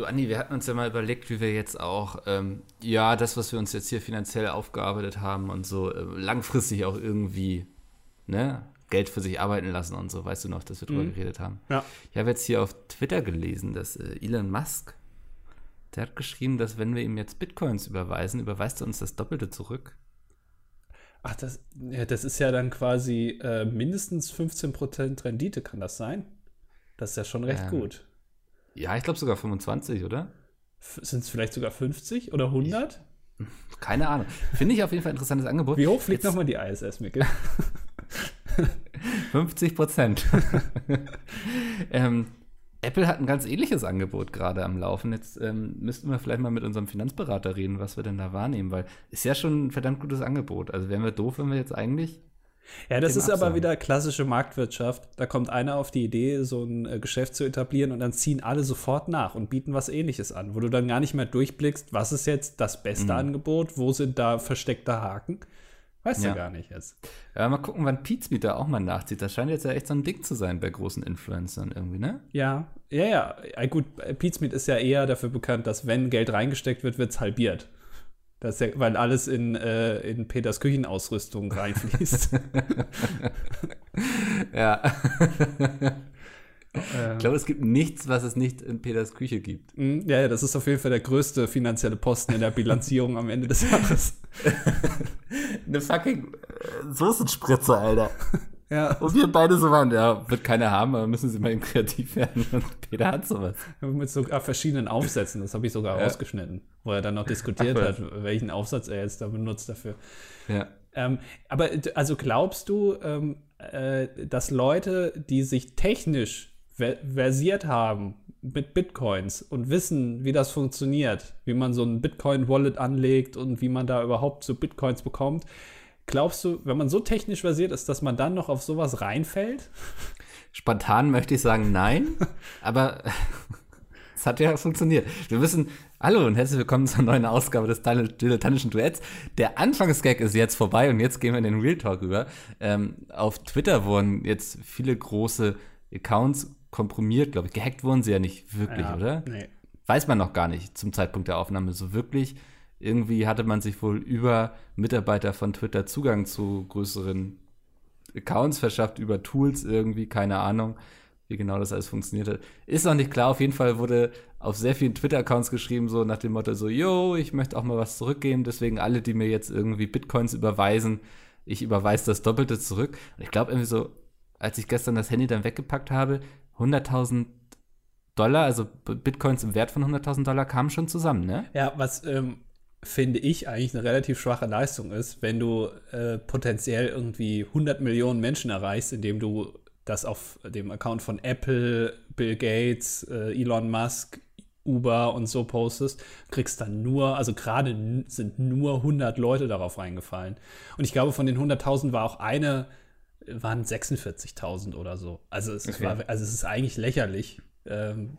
Du, Andi, wir hatten uns ja mal überlegt, wie wir jetzt auch, ähm, ja, das, was wir uns jetzt hier finanziell aufgearbeitet haben und so äh, langfristig auch irgendwie, ne, Geld für sich arbeiten lassen und so, weißt du noch, dass wir drüber mhm. geredet haben. Ja. Ich habe jetzt hier auf Twitter gelesen, dass äh, Elon Musk, der hat geschrieben, dass wenn wir ihm jetzt Bitcoins überweisen, überweist er uns das Doppelte zurück. Ach, das, ja, das ist ja dann quasi äh, mindestens 15% Rendite, kann das sein? Das ist ja schon recht ähm, gut. Ja, ich glaube sogar 25, oder? Sind es vielleicht sogar 50 oder 100? Ich, keine Ahnung. Finde ich auf jeden Fall ein interessantes Angebot. Wie hoch fliegt nochmal die ISS, Mikkel? 50 Prozent. ähm, Apple hat ein ganz ähnliches Angebot gerade am Laufen. Jetzt ähm, müssten wir vielleicht mal mit unserem Finanzberater reden, was wir denn da wahrnehmen, weil ist ja schon ein verdammt gutes Angebot. Also wären wir doof, wenn wir jetzt eigentlich. Ja, das ist absagen. aber wieder klassische Marktwirtschaft. Da kommt einer auf die Idee, so ein äh, Geschäft zu etablieren und dann ziehen alle sofort nach und bieten was ähnliches an, wo du dann gar nicht mehr durchblickst, was ist jetzt das beste mhm. Angebot, wo sind da versteckte Haken. Weißt ja. du gar nicht jetzt. Ja, mal gucken, wann Pizmeet da auch mal nachzieht. Das scheint jetzt ja echt so ein Ding zu sein bei großen Influencern irgendwie, ne? Ja, ja, ja. ja gut, Pizmeet ist ja eher dafür bekannt, dass wenn Geld reingesteckt wird, wird es halbiert. Das ja, weil alles in, äh, in Peters Küchenausrüstung reinfließt. ja. Ich glaube, es gibt nichts, was es nicht in Peters Küche gibt. Mhm, ja, das ist auf jeden Fall der größte finanzielle Posten in der Bilanzierung am Ende des Jahres. Eine fucking äh, Soßenspritze, Alter. Ja. Und wir beide so waren, ja, wird keiner haben, aber müssen sie mal eben kreativ werden. Und Peter hat sowas. Mit sogar verschiedenen Aufsätzen, das habe ich sogar ja. ausgeschnitten, wo er dann noch diskutiert Ach, hat, welchen Aufsatz er jetzt da benutzt dafür. Ja. Ähm, aber also glaubst du, ähm, äh, dass Leute, die sich technisch versiert haben mit Bitcoins und wissen, wie das funktioniert, wie man so ein Bitcoin-Wallet anlegt und wie man da überhaupt so Bitcoins bekommt. Glaubst du, wenn man so technisch versiert ist, dass man dann noch auf sowas reinfällt? Spontan möchte ich sagen nein, aber es hat ja funktioniert. Wir wissen, hallo und herzlich willkommen zur neuen Ausgabe des dilettantischen Duets. Der Anfangsgag ist jetzt vorbei und jetzt gehen wir in den Real Talk rüber. Ähm, auf Twitter wurden jetzt viele große Accounts komprimiert, glaube ich. Gehackt wurden sie ja nicht wirklich, ja, oder? Nee. Weiß man noch gar nicht zum Zeitpunkt der Aufnahme so wirklich. Irgendwie hatte man sich wohl über Mitarbeiter von Twitter Zugang zu größeren Accounts verschafft, über Tools irgendwie, keine Ahnung, wie genau das alles funktioniert hat. Ist noch nicht klar, auf jeden Fall wurde auf sehr vielen Twitter-Accounts geschrieben, so nach dem Motto so, yo, ich möchte auch mal was zurückgeben, deswegen alle, die mir jetzt irgendwie Bitcoins überweisen, ich überweise das Doppelte zurück. Und ich glaube irgendwie so, als ich gestern das Handy dann weggepackt habe, 100.000 Dollar, also Bitcoins im Wert von 100.000 Dollar kamen schon zusammen, ne? Ja, was ähm, finde ich eigentlich eine relativ schwache Leistung ist, wenn du äh, potenziell irgendwie 100 Millionen Menschen erreichst, indem du das auf dem Account von Apple, Bill Gates, äh, Elon Musk, Uber und so postest, kriegst dann nur, also gerade sind nur 100 Leute darauf reingefallen. Und ich glaube, von den 100.000 war auch eine waren 46.000 oder so. Also es, okay. war, also es ist eigentlich lächerlich. Ähm,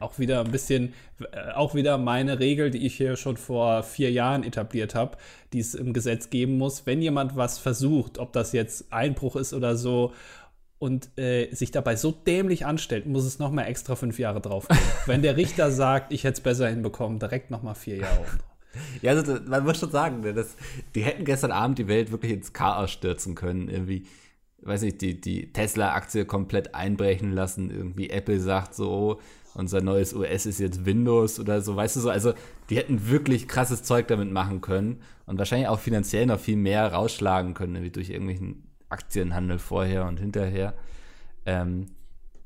auch wieder ein bisschen, äh, auch wieder meine Regel, die ich hier schon vor vier Jahren etabliert habe, die es im Gesetz geben muss. Wenn jemand was versucht, ob das jetzt Einbruch ist oder so, und äh, sich dabei so dämlich anstellt, muss es nochmal extra fünf Jahre drauf gehen. Wenn der Richter sagt, ich hätte es besser hinbekommen, direkt nochmal vier Jahre drauf. Ja, also man muss schon sagen, ne, das, die hätten gestern Abend die Welt wirklich ins Chaos stürzen können. Irgendwie weiß nicht, die, die Tesla-Aktie komplett einbrechen lassen. Irgendwie Apple sagt so, unser neues OS ist jetzt Windows oder so, weißt du so. Also die hätten wirklich krasses Zeug damit machen können und wahrscheinlich auch finanziell noch viel mehr rausschlagen können, wie durch irgendwelchen Aktienhandel vorher und hinterher. Ähm,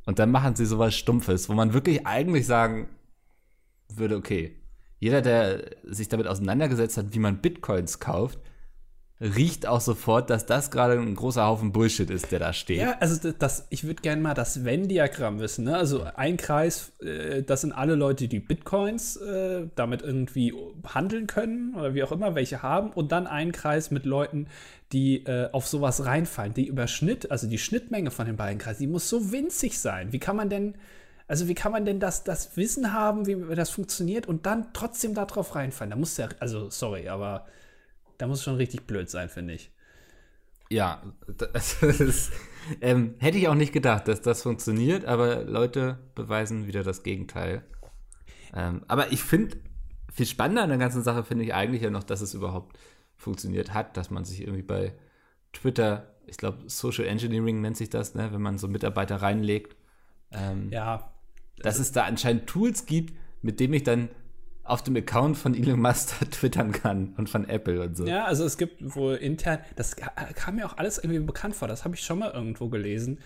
und dann machen sie sowas Stumpfes, wo man wirklich eigentlich sagen würde, okay, jeder, der sich damit auseinandergesetzt hat, wie man Bitcoins kauft, riecht auch sofort, dass das gerade ein großer Haufen Bullshit ist, der da steht. Ja, also das, ich würde gerne mal das Venn-Diagramm wissen. Ne? Also ein Kreis, äh, das sind alle Leute, die Bitcoins äh, damit irgendwie handeln können oder wie auch immer, welche haben. Und dann ein Kreis mit Leuten, die äh, auf sowas reinfallen. Die Überschnitt, also die Schnittmenge von den beiden Kreisen, die muss so winzig sein. Wie kann man denn, also wie kann man denn das, das Wissen haben, wie das funktioniert und dann trotzdem darauf reinfallen? Da muss ja, also sorry, aber da muss es schon richtig blöd sein, finde ich. Ja, das ist, ähm, hätte ich auch nicht gedacht, dass das funktioniert, aber Leute beweisen wieder das Gegenteil. Ähm, aber ich finde, viel spannender an der ganzen Sache finde ich eigentlich ja noch, dass es überhaupt funktioniert hat, dass man sich irgendwie bei Twitter, ich glaube, Social Engineering nennt sich das, ne, wenn man so Mitarbeiter reinlegt. Ähm, ja. Dass es da anscheinend Tools gibt, mit denen ich dann auf dem Account von Elon Musk twittern kann und von Apple und so. Ja, also es gibt wohl intern, das kam mir auch alles irgendwie bekannt vor, das habe ich schon mal irgendwo gelesen.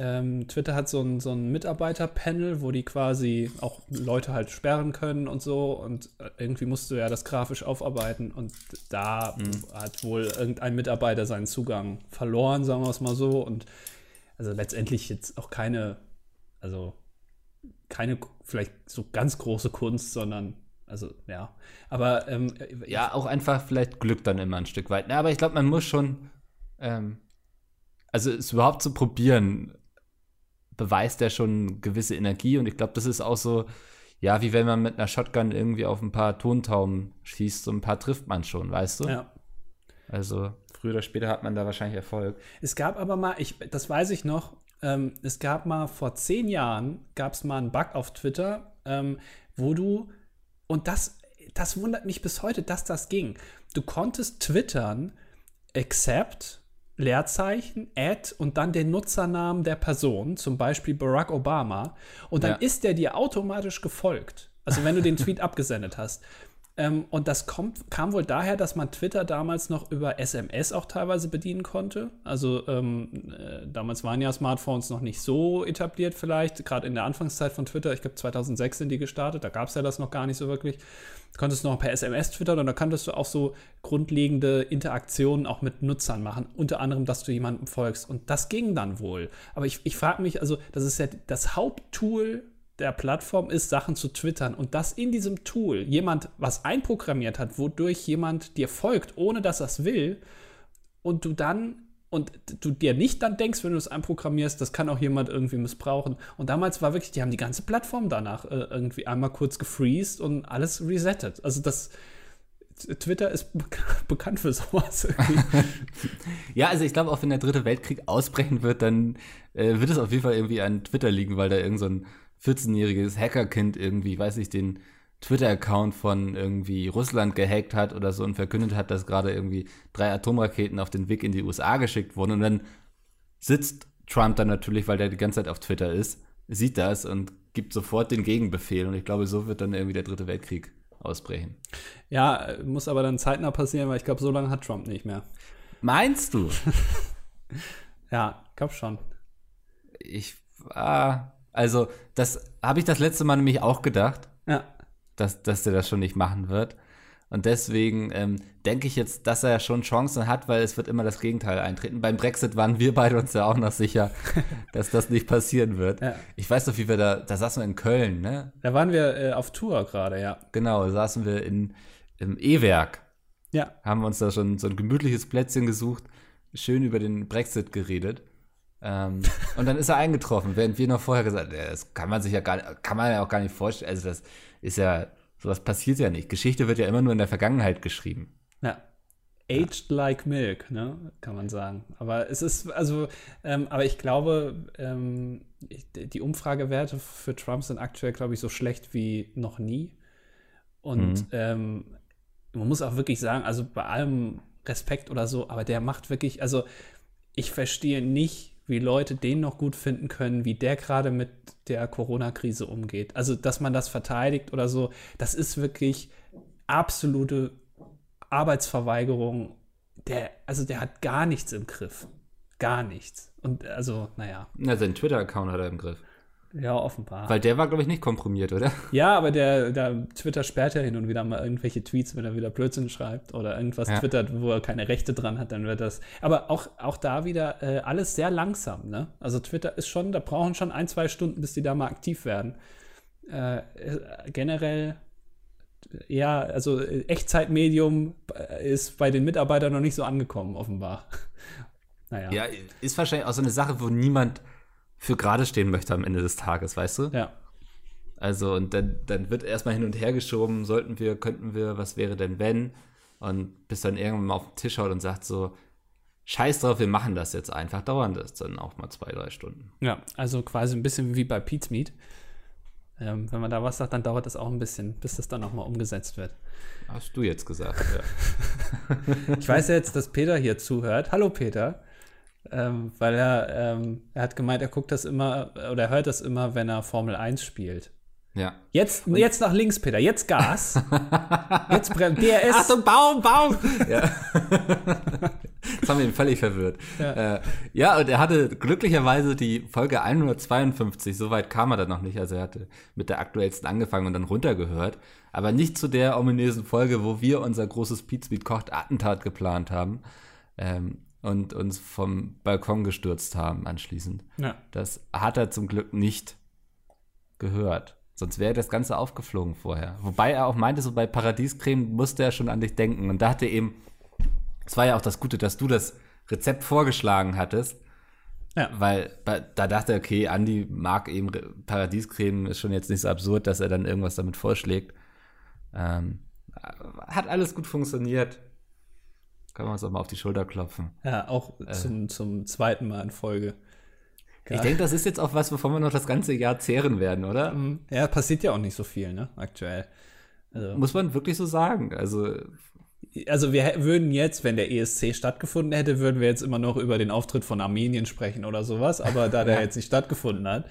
Ähm, Twitter hat so ein, so ein Mitarbeiterpanel, wo die quasi auch Leute halt sperren können und so. Und äh, irgendwie musst du ja das grafisch aufarbeiten. Und da mhm. hat wohl irgendein Mitarbeiter seinen Zugang verloren, sagen wir es mal so. Und also letztendlich jetzt auch keine, also keine vielleicht so ganz große Kunst, sondern also ja. Aber ähm, ja, auch einfach vielleicht Glück dann immer ein Stück weit. Ja, aber ich glaube, man muss schon, ähm, also es überhaupt zu probieren, beweist er schon gewisse Energie und ich glaube, das ist auch so, ja, wie wenn man mit einer Shotgun irgendwie auf ein paar Tontauben schießt, so ein paar trifft man schon, weißt du? Ja. Also früher oder später hat man da wahrscheinlich Erfolg. Es gab aber mal, ich, das weiß ich noch, ähm, es gab mal vor zehn Jahren, gab es mal einen Bug auf Twitter, ähm, wo du, und das, das wundert mich bis heute, dass das ging. Du konntest twittern, accept, Leerzeichen, Add und dann den Nutzernamen der Person, zum Beispiel Barack Obama. Und dann ja. ist der dir automatisch gefolgt. Also wenn du den Tweet abgesendet hast. Ähm, und das kommt, kam wohl daher, dass man Twitter damals noch über SMS auch teilweise bedienen konnte. Also ähm, äh, damals waren ja Smartphones noch nicht so etabliert vielleicht, gerade in der Anfangszeit von Twitter. Ich glaube 2006 sind die gestartet, da gab es ja das noch gar nicht so wirklich. Du konntest noch per SMS twittern und da konntest du auch so grundlegende Interaktionen auch mit Nutzern machen. Unter anderem, dass du jemandem folgst. Und das ging dann wohl. Aber ich, ich frage mich, also das ist ja das Haupttool der Plattform ist, Sachen zu twittern und dass in diesem Tool jemand was einprogrammiert hat, wodurch jemand dir folgt, ohne dass er es will, und du dann und du dir nicht dann denkst, wenn du es einprogrammierst, das kann auch jemand irgendwie missbrauchen. Und damals war wirklich, die haben die ganze Plattform danach äh, irgendwie einmal kurz gefreezed und alles resettet. Also das Twitter ist bekannt für sowas. ja, also ich glaube auch, wenn der dritte Weltkrieg ausbrechen wird, dann äh, wird es auf jeden Fall irgendwie an Twitter liegen, weil da irgend so 14-jähriges Hackerkind irgendwie, weiß ich, den Twitter-Account von irgendwie Russland gehackt hat oder so und verkündet hat, dass gerade irgendwie drei Atomraketen auf den Weg in die USA geschickt wurden. Und dann sitzt Trump dann natürlich, weil der die ganze Zeit auf Twitter ist, sieht das und gibt sofort den Gegenbefehl. Und ich glaube, so wird dann irgendwie der dritte Weltkrieg ausbrechen. Ja, muss aber dann zeitnah passieren, weil ich glaube, so lange hat Trump nicht mehr. Meinst du? ja, glaub schon. Ich, ah, also, das habe ich das letzte Mal nämlich auch gedacht. Ja. Dass, dass der das schon nicht machen wird. Und deswegen ähm, denke ich jetzt, dass er schon Chancen hat, weil es wird immer das Gegenteil eintreten. Beim Brexit waren wir beide uns ja auch noch sicher, dass das nicht passieren wird. Ja. Ich weiß noch, wie wir da, da saßen wir in Köln, ne? Da waren wir äh, auf Tour gerade, ja. Genau, da saßen wir in, im E-Werk. Ja. Haben wir uns da schon so ein gemütliches Plätzchen gesucht, schön über den Brexit geredet. Ähm, und dann ist er eingetroffen, während wir noch vorher gesagt haben, das kann man sich ja gar kann man ja auch gar nicht vorstellen. Also das ist ja, sowas passiert ja nicht. Geschichte wird ja immer nur in der Vergangenheit geschrieben. Ja. Aged ja. like milk, ne, kann man sagen. Aber es ist, also, ähm, aber ich glaube, ähm, die Umfragewerte für Trump sind aktuell, glaube ich, so schlecht wie noch nie. Und mhm. ähm, man muss auch wirklich sagen, also bei allem Respekt oder so, aber der macht wirklich, also ich verstehe nicht, wie Leute den noch gut finden können, wie der gerade mit der Corona-Krise umgeht. Also, dass man das verteidigt oder so, das ist wirklich absolute Arbeitsverweigerung. Der, also der hat gar nichts im Griff. Gar nichts. Und also, naja. Na, sein Twitter-Account hat er im Griff. Ja, offenbar. Weil der war, glaube ich, nicht komprimiert, oder? Ja, aber der, der Twitter sperrt ja hin und wieder mal irgendwelche Tweets, wenn er wieder Blödsinn schreibt oder irgendwas ja. twittert, wo er keine Rechte dran hat, dann wird das. Aber auch, auch da wieder äh, alles sehr langsam, ne? Also Twitter ist schon, da brauchen schon ein, zwei Stunden, bis die da mal aktiv werden. Äh, generell ja, also Echtzeitmedium äh, ist bei den Mitarbeitern noch nicht so angekommen, offenbar. naja. Ja, ist wahrscheinlich auch so eine Sache, wo niemand für gerade stehen möchte am Ende des Tages, weißt du? Ja. Also, und dann, dann wird erstmal hin und her geschoben, sollten wir, könnten wir, was wäre denn wenn? Und bis dann irgendwann mal auf den Tisch haut und sagt so, scheiß drauf, wir machen das jetzt einfach, dauern das dann auch mal zwei, drei Stunden. Ja, also quasi ein bisschen wie bei Pete's Meat. ähm, wenn man da was sagt, dann dauert das auch ein bisschen, bis das dann nochmal umgesetzt wird. Hast du jetzt gesagt, ja. ich weiß jetzt, dass Peter hier zuhört. Hallo Peter. Ähm, weil er, ähm, er hat gemeint, er guckt das immer oder er hört das immer, wenn er Formel 1 spielt. Ja. Jetzt, jetzt nach links, Peter. Jetzt Gas. jetzt brennt DRS. Achtung, Baum, Baum! ja. das haben wir ihn völlig verwirrt. Ja. Äh, ja, und er hatte glücklicherweise die Folge 152, soweit kam er dann noch nicht. Also er hatte mit der aktuellsten angefangen und dann runtergehört. Aber nicht zu der ominösen Folge, wo wir unser großes Pizmeet kocht Attentat geplant haben. Ähm, und uns vom Balkon gestürzt haben anschließend. Ja. Das hat er zum Glück nicht gehört. Sonst wäre das Ganze aufgeflogen vorher. Wobei er auch meinte, so bei Paradiescreme musste er schon an dich denken. Und da hatte eben, es war ja auch das Gute, dass du das Rezept vorgeschlagen hattest. Ja. Weil da dachte er, okay, Andi mag eben Paradiescreme, ist schon jetzt nicht so absurd, dass er dann irgendwas damit vorschlägt. Ähm, hat alles gut funktioniert. Können wir uns auch mal auf die Schulter klopfen. Ja, auch äh. zum, zum zweiten Mal in Folge. Ich denke, das ist jetzt auch was, wovon wir noch das ganze Jahr zehren werden, oder? Mhm. Ja, passiert ja auch nicht so viel, ne, aktuell. Also, Muss man wirklich so sagen. Also, also wir würden jetzt, wenn der ESC stattgefunden hätte, würden wir jetzt immer noch über den Auftritt von Armenien sprechen oder sowas, aber da der ja. jetzt nicht stattgefunden hat.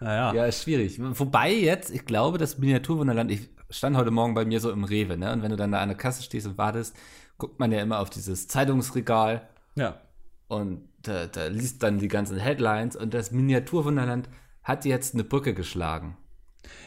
Naja. Ja, ist schwierig. Wobei jetzt, ich glaube, das Miniaturwunderland, ich stand heute Morgen bei mir so im Rewe, ne? Und wenn du dann da an der Kasse stehst und wartest, guckt man ja immer auf dieses Zeitungsregal. Ja. Und da, da liest dann die ganzen Headlines und das Miniaturwunderland hat jetzt eine Brücke geschlagen.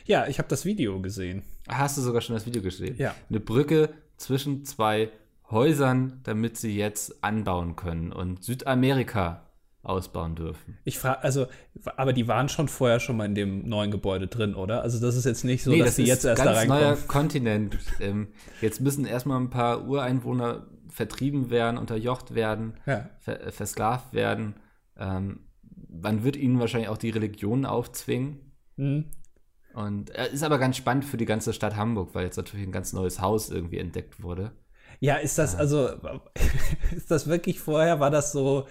Ja, ich habe das Video gesehen. Hast du sogar schon das Video gesehen? Ja. Eine Brücke zwischen zwei Häusern, damit sie jetzt anbauen können und Südamerika ausbauen dürfen. Ich frage, also, aber die waren schon vorher schon mal in dem neuen Gebäude drin, oder? Also das ist jetzt nicht so, nee, dass das sie jetzt erst da reinkommen. Das ist ein neuer Kontinent. ähm, jetzt müssen erstmal ein paar Ureinwohner vertrieben werden, unterjocht werden, ja. ver versklavt werden. Ähm, man wird ihnen wahrscheinlich auch die Religion aufzwingen. Mhm. Und äh, ist aber ganz spannend für die ganze Stadt Hamburg, weil jetzt natürlich ein ganz neues Haus irgendwie entdeckt wurde. Ja, ist das also, ist das wirklich vorher, war das so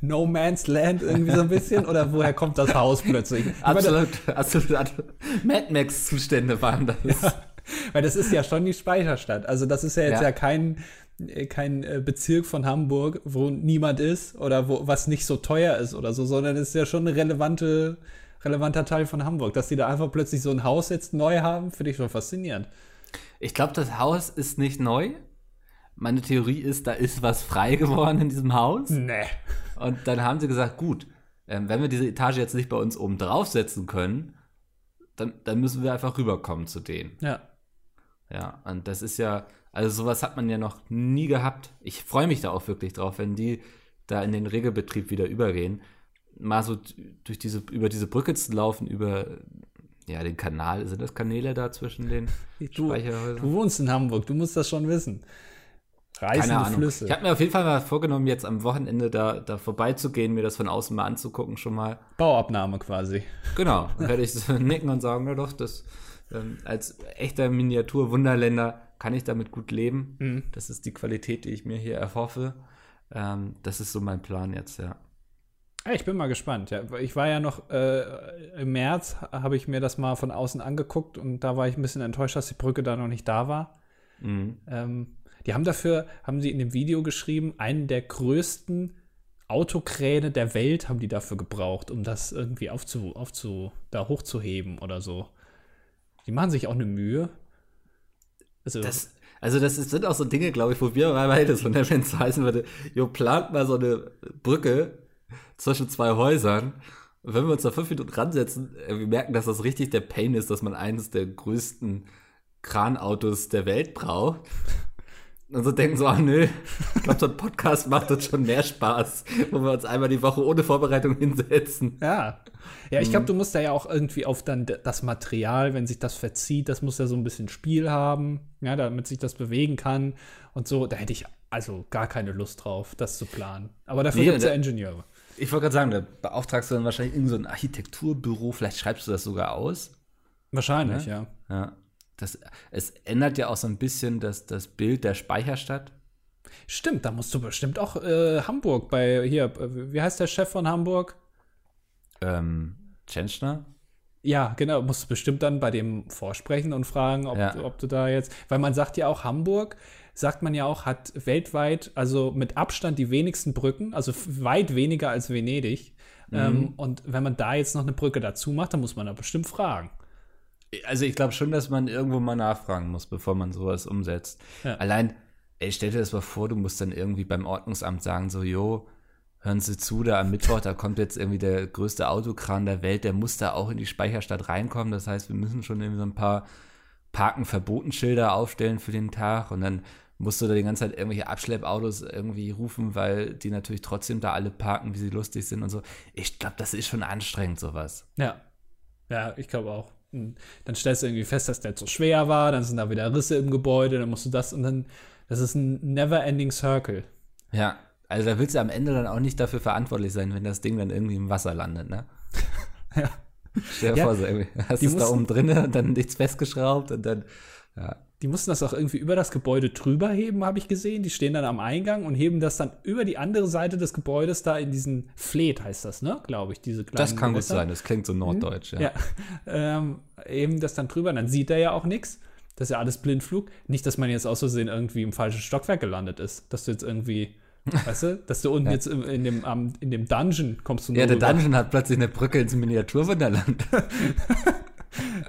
No Man's Land irgendwie so ein bisschen? oder woher kommt das Haus plötzlich? absolut, absolut. Mad Max-Zustände waren das. Ja, weil das ist ja schon die Speicherstadt. Also das ist ja jetzt ja, ja kein kein äh, Bezirk von Hamburg, wo niemand ist oder wo was nicht so teuer ist oder so, sondern es ist ja schon ein relevante, relevanter Teil von Hamburg. Dass die da einfach plötzlich so ein Haus jetzt neu haben, finde ich schon faszinierend. Ich glaube, das Haus ist nicht neu. Meine Theorie ist, da ist was frei geworden in diesem Haus. Nee. Und dann haben sie gesagt, gut, ähm, wenn wir diese Etage jetzt nicht bei uns oben draufsetzen können, dann, dann müssen wir einfach rüberkommen zu denen. Ja. Ja, und das ist ja, also sowas hat man ja noch nie gehabt. Ich freue mich da auch wirklich drauf, wenn die da in den Regelbetrieb wieder übergehen. Mal so durch diese, über diese Brücke zu laufen, über ja, den Kanal. Sind das Kanäle da zwischen den du, Speicherhäusern? Du wohnst in Hamburg, du musst das schon wissen. Reißende Keine Flüsse. Ich habe mir auf jeden Fall mal vorgenommen, jetzt am Wochenende da, da vorbeizugehen, mir das von außen mal anzugucken, schon mal. Bauabnahme quasi. Genau. Dann werde ich so nicken und sagen, na doch, das ähm, als echter Miniatur-Wunderländer kann ich damit gut leben. Mhm. Das ist die Qualität, die ich mir hier erhoffe. Ähm, das ist so mein Plan jetzt, ja. Ich bin mal gespannt. Ja. Ich war ja noch äh, im März, habe ich mir das mal von außen angeguckt und da war ich ein bisschen enttäuscht, dass die Brücke da noch nicht da war. Mhm. Ähm, die haben dafür, haben sie in dem Video geschrieben, einen der größten Autokräne der Welt haben die dafür gebraucht, um das irgendwie aufzu, aufzu, da hochzuheben oder so. Die machen sich auch eine Mühe. Also das, also das sind auch so Dinge, glaube ich, wo wir mal beide so, wenn es heißen würde, jo, plant mal so eine Brücke zwischen zwei Häusern. Und wenn wir uns da fünf Minuten ransetzen, äh, wir merken, dass das richtig der Pain ist, dass man eines der größten Kranautos der Welt braucht. Und so denken so, ach nö, ich glaube, so ein Podcast macht uns schon mehr Spaß, wo wir uns einmal die Woche ohne Vorbereitung hinsetzen. Ja. Ja, ich glaube, mhm. du musst da ja auch irgendwie auf dann das Material, wenn sich das verzieht, das muss ja so ein bisschen Spiel haben, ja, damit sich das bewegen kann und so. Da hätte ich also gar keine Lust drauf, das zu planen. Aber dafür nee, gibt es ja Ingenieure. Ich wollte gerade sagen, da beauftragst du dann wahrscheinlich irgendein so ein Architekturbüro, vielleicht schreibst du das sogar aus. Wahrscheinlich, ja. Ja. ja. Das, es ändert ja auch so ein bisschen das, das Bild der Speicherstadt. Stimmt, da musst du bestimmt auch äh, Hamburg bei, hier, wie heißt der Chef von Hamburg? Ähm, Tschenschner? Ja, genau. Musst du bestimmt dann bei dem vorsprechen und fragen, ob, Ja. ob du da jetzt. Weil man sagt ja auch, Hamburg, sagt man ja auch, hat weltweit, also mit Abstand die wenigsten Brücken, also weit weniger als Venedig. Mhm. Ähm, und wenn man da jetzt noch eine Brücke dazu macht, dann muss man da bestimmt fragen. Also ich glaube schon, dass man irgendwo mal nachfragen muss, bevor man sowas umsetzt. Ja. Allein, ey, stell dir das mal vor, du musst dann irgendwie beim Ordnungsamt sagen, so, jo, hören Sie zu, da am Mittwoch, da kommt jetzt irgendwie der größte Autokran der Welt, der muss da auch in die Speicherstadt reinkommen. Das heißt, wir müssen schon irgendwie so ein paar Parken verboten Schilder aufstellen für den Tag und dann musst du da die ganze Zeit irgendwelche Abschleppautos irgendwie rufen, weil die natürlich trotzdem da alle parken, wie sie lustig sind und so. Ich glaube, das ist schon anstrengend, sowas. Ja. Ja, ich glaube auch. Dann stellst du irgendwie fest, dass der zu schwer war, dann sind da wieder Risse im Gebäude, dann musst du das und dann, das ist ein never-ending Circle. Ja, also da willst du am Ende dann auch nicht dafür verantwortlich sein, wenn das Ding dann irgendwie im Wasser landet, ne? Ja. Stell dir Ja, vor, so irgendwie, hast es da oben drin und dann nichts festgeschraubt und dann, ja. Die mussten das auch irgendwie über das Gebäude drüber heben, habe ich gesehen. Die stehen dann am Eingang und heben das dann über die andere Seite des Gebäudes da in diesen Fleet, heißt das, ne? Glaube ich, diese kleinen Das kann gut Gewässer. sein, das klingt so norddeutsch, ja. Ja, ähm, eben das dann drüber, dann sieht er ja auch nichts. Das ist ja alles Blindflug. Nicht, dass man jetzt aus Versehen irgendwie im falschen Stockwerk gelandet ist. Dass du jetzt irgendwie, weißt du, dass du unten jetzt im, in, dem, am, in dem Dungeon kommst du Ja, der rüber. Dungeon hat plötzlich eine Brücke ins Miniaturwunderland.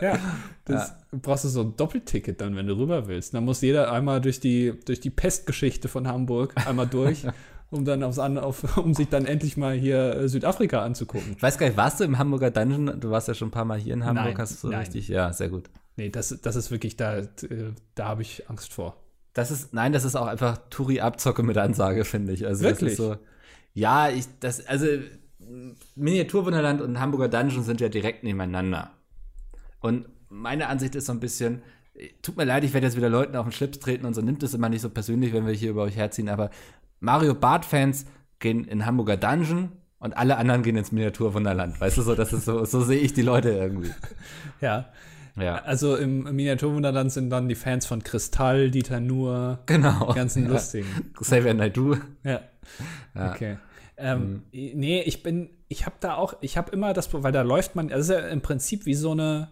Ja, das brauchst du so ein Doppelticket dann, wenn du rüber willst. Dann muss jeder einmal durch die, durch die Pestgeschichte von Hamburg einmal durch, um dann aufs auf, um sich dann endlich mal hier äh, Südafrika anzugucken. Ich weiß gar nicht, warst du im Hamburger Dungeon? Du warst ja schon ein paar Mal hier in Hamburg, Nein, hast du so nein. richtig, ja, sehr gut. Nee, das, das ist wirklich, da, äh, da habe ich Angst vor. Das ist, nein, das ist auch einfach Touri-Abzocke mit Ansage, finde ich. Also Wirklich? Das ist so, ja, ich, das, also Miniaturwunderland und Hamburger Dungeon sind ja direkt nebeneinander. Und meine Ansicht ist so ein bisschen, tut mir leid, ich werde jetzt wieder Leuten auf den Schlips treten und so, nimmt es immer nicht so persönlich, wenn wir hier über euch herziehen, aber Mario Bart-Fans gehen in Hamburger Dungeon und alle anderen gehen ins Miniaturwunderland. Weißt du, so, das ist so, so sehe ich die Leute irgendwie. Ja, Ja, also im Miniaturwunderland sind dann die Fans von Kristall, Dieter Nuhr, genau. die ganzen ja. lustigen. Xavier Naidoo. Ja. Ja. Okay. Ähm, Nee, ich bin, ich habe da auch, ich habe immer das, weil da läuft man, das ist ja im Prinzip wie so eine,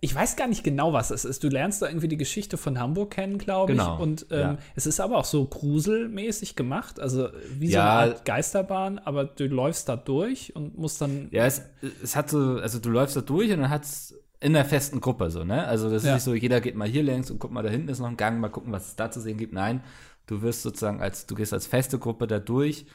ich weiß gar nicht genau, was es ist. Du lernst da irgendwie die Geschichte von Hamburg kennen, glaube ich. Genau, Und ähm, ja. es ist aber auch so gruselmäßig gemacht, also wie so eine Art Geisterbahn, aber du läufst da durch und musst dann, Ja, es, es hat so, also du läufst da durch und dann hat's in einer festen Gruppe so, ne? Also das ist nicht so, jeder geht mal hier längs und guck mal, da hinten ist noch ein Gang, mal gucken, was es da zu sehen gibt. Nein, du wirst sozusagen als, du gehst als feste Gruppe da durch,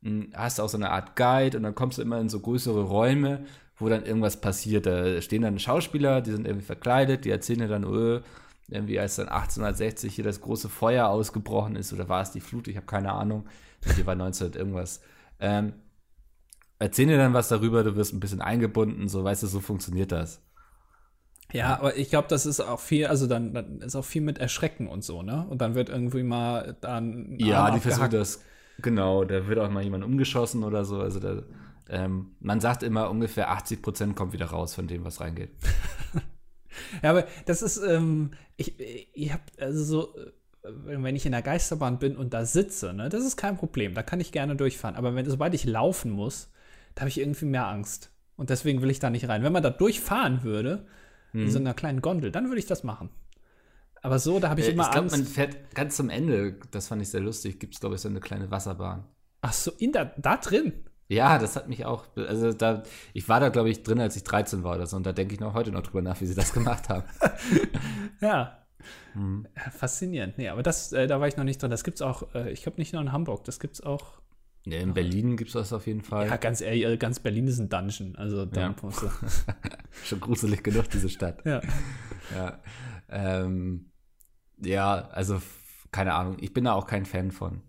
mh, hast auch so eine Art Guide und dann kommst du immer in so größere Räume, wo dann irgendwas passiert. Da stehen dann Schauspieler, die sind irgendwie verkleidet, die erzählen dir dann, öh, irgendwie als dann 1860 hier das große Feuer ausgebrochen ist oder war es die Flut, ich habe keine Ahnung. Hier war 19 irgendwas. Ähm, erzählen dir dann was darüber, du wirst ein bisschen eingebunden, so weißt du, so funktioniert das. ja, aber ich glaube, das ist auch viel, also dann, dann ist auch viel mit Erschrecken und so, ne? Und dann wird irgendwie mal dann ein Ja, die versuchen das, genau, da wird auch mal jemand umgeschossen oder so. Also da, ähm, man sagt immer, ungefähr 80 Prozent kommt wieder raus von dem, was reingeht. Ja, aber das ist, ähm, ich, ich hab, also so, äh, wenn ich in der Geisterbahn bin und da sitze, ne, das ist kein Problem, da kann ich gerne durchfahren. Aber wenn, sobald ich laufen muss, da habe ich irgendwie mehr Angst. Und deswegen will ich da nicht rein. Wenn man da durchfahren würde, Mhm. in so einer kleinen Gondel, dann würde ich das machen. Aber so, da habe ich Äh, immer ich glaube, Angst. man fährt ganz zum Ende, das fand ich sehr lustig, gibt es, glaube ich, so eine kleine Wasserbahn. Ach so, in der, da drin. Ja, das hat mich auch, also da, ich war da, glaube ich, drin, als ich 13 war oder so, und da denke ich noch heute noch drüber nach, wie sie das gemacht haben. Ja. Mhm. Faszinierend. Nee, aber das, äh, da war ich noch nicht drin. Das gibt's auch, äh, ich glaube nicht nur in Hamburg, das gibt's auch. Ja, in Berlin gibt es das auf jeden Fall. Ja, ganz ehrlich, äh, ganz Berlin ist ein Dungeon. Also da Ja. Schon gruselig genug, diese Stadt. Ja. Ja, ähm, ja also keine Ahnung, ich bin da auch kein Fan von.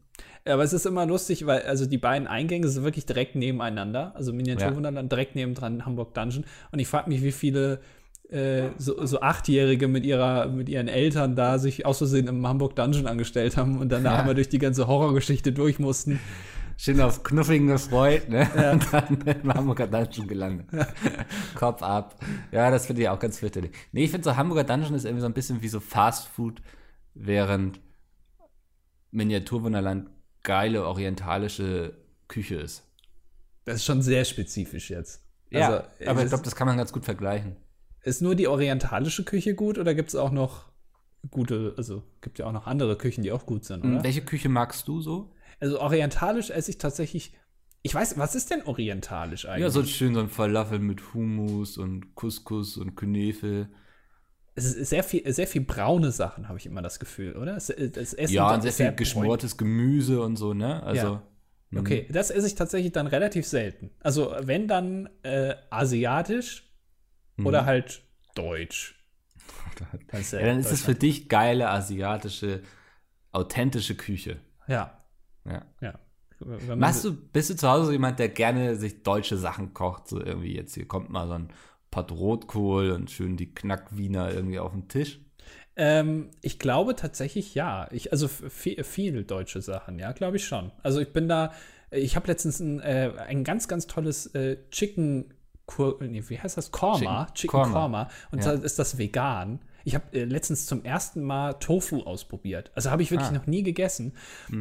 Ja, aber es ist immer lustig, weil also die beiden Eingänge sind wirklich direkt nebeneinander. Also Miniaturwunderland direkt nebendran Hamburg Dungeon. Und ich frage mich, wie viele äh, so, so Achtjährige mit ihrer mit ihren Eltern da sich aus Versehen im Hamburg Dungeon angestellt haben und dann da Ja. einmal durch die ganze Horrorgeschichte durch mussten. Schön auf knuffigen gefreut, ne? Und dann im Hamburger Dungeon gelandet. Kopf ab. Ja, das finde ich auch ganz fürchterlich. Nee, ich finde so Hamburger Dungeon ist irgendwie so ein bisschen wie so Fast Food, während Miniaturwunderland geile orientalische Küche ist. Das ist schon sehr spezifisch jetzt. Ja, Also, aber es ich glaube, das kann man ganz gut vergleichen. Ist nur die orientalische Küche gut oder gibt es auch noch gute, also gibt ja auch noch andere Küchen, die auch gut sind, oder? Welche Küche magst du so? Also orientalisch esse ich tatsächlich. Ich weiß, was ist denn orientalisch eigentlich? Ja, so schön so ein Falafel mit Hummus und Couscous und Künefe. Es ist sehr viel, sehr viel braune Sachen, habe ich immer das Gefühl, oder? Das, das Essen Ja, und sehr viel bräun- geschmortes Gemüse und so, ne? Also, Ja. Okay, das esse ich tatsächlich dann relativ selten. Also wenn dann äh, asiatisch Mhm. oder halt deutsch. Ja, dann ist es für dich geile asiatische, authentische Küche. Ja, Ja. ja. Machst du, bist du zu Hause jemand, der gerne sich deutsche Sachen kocht? So irgendwie jetzt hier kommt mal so ein Pott Rotkohl und schön die Knackwiener irgendwie auf den Tisch. Ähm, ich glaube tatsächlich ja. Ich, also viel, viel deutsche Sachen, ja, glaube ich schon. Also ich bin da, ich habe letztens ein, äh, ein ganz, ganz tolles äh, Chicken, Kur nee, wie heißt das? Korma, Chicken Chicken, Korma. Korma. Und Ja. da ist das vegan. Ich habe äh, letztens zum ersten Mal Tofu ausprobiert. Also habe ich wirklich Ah. noch nie gegessen.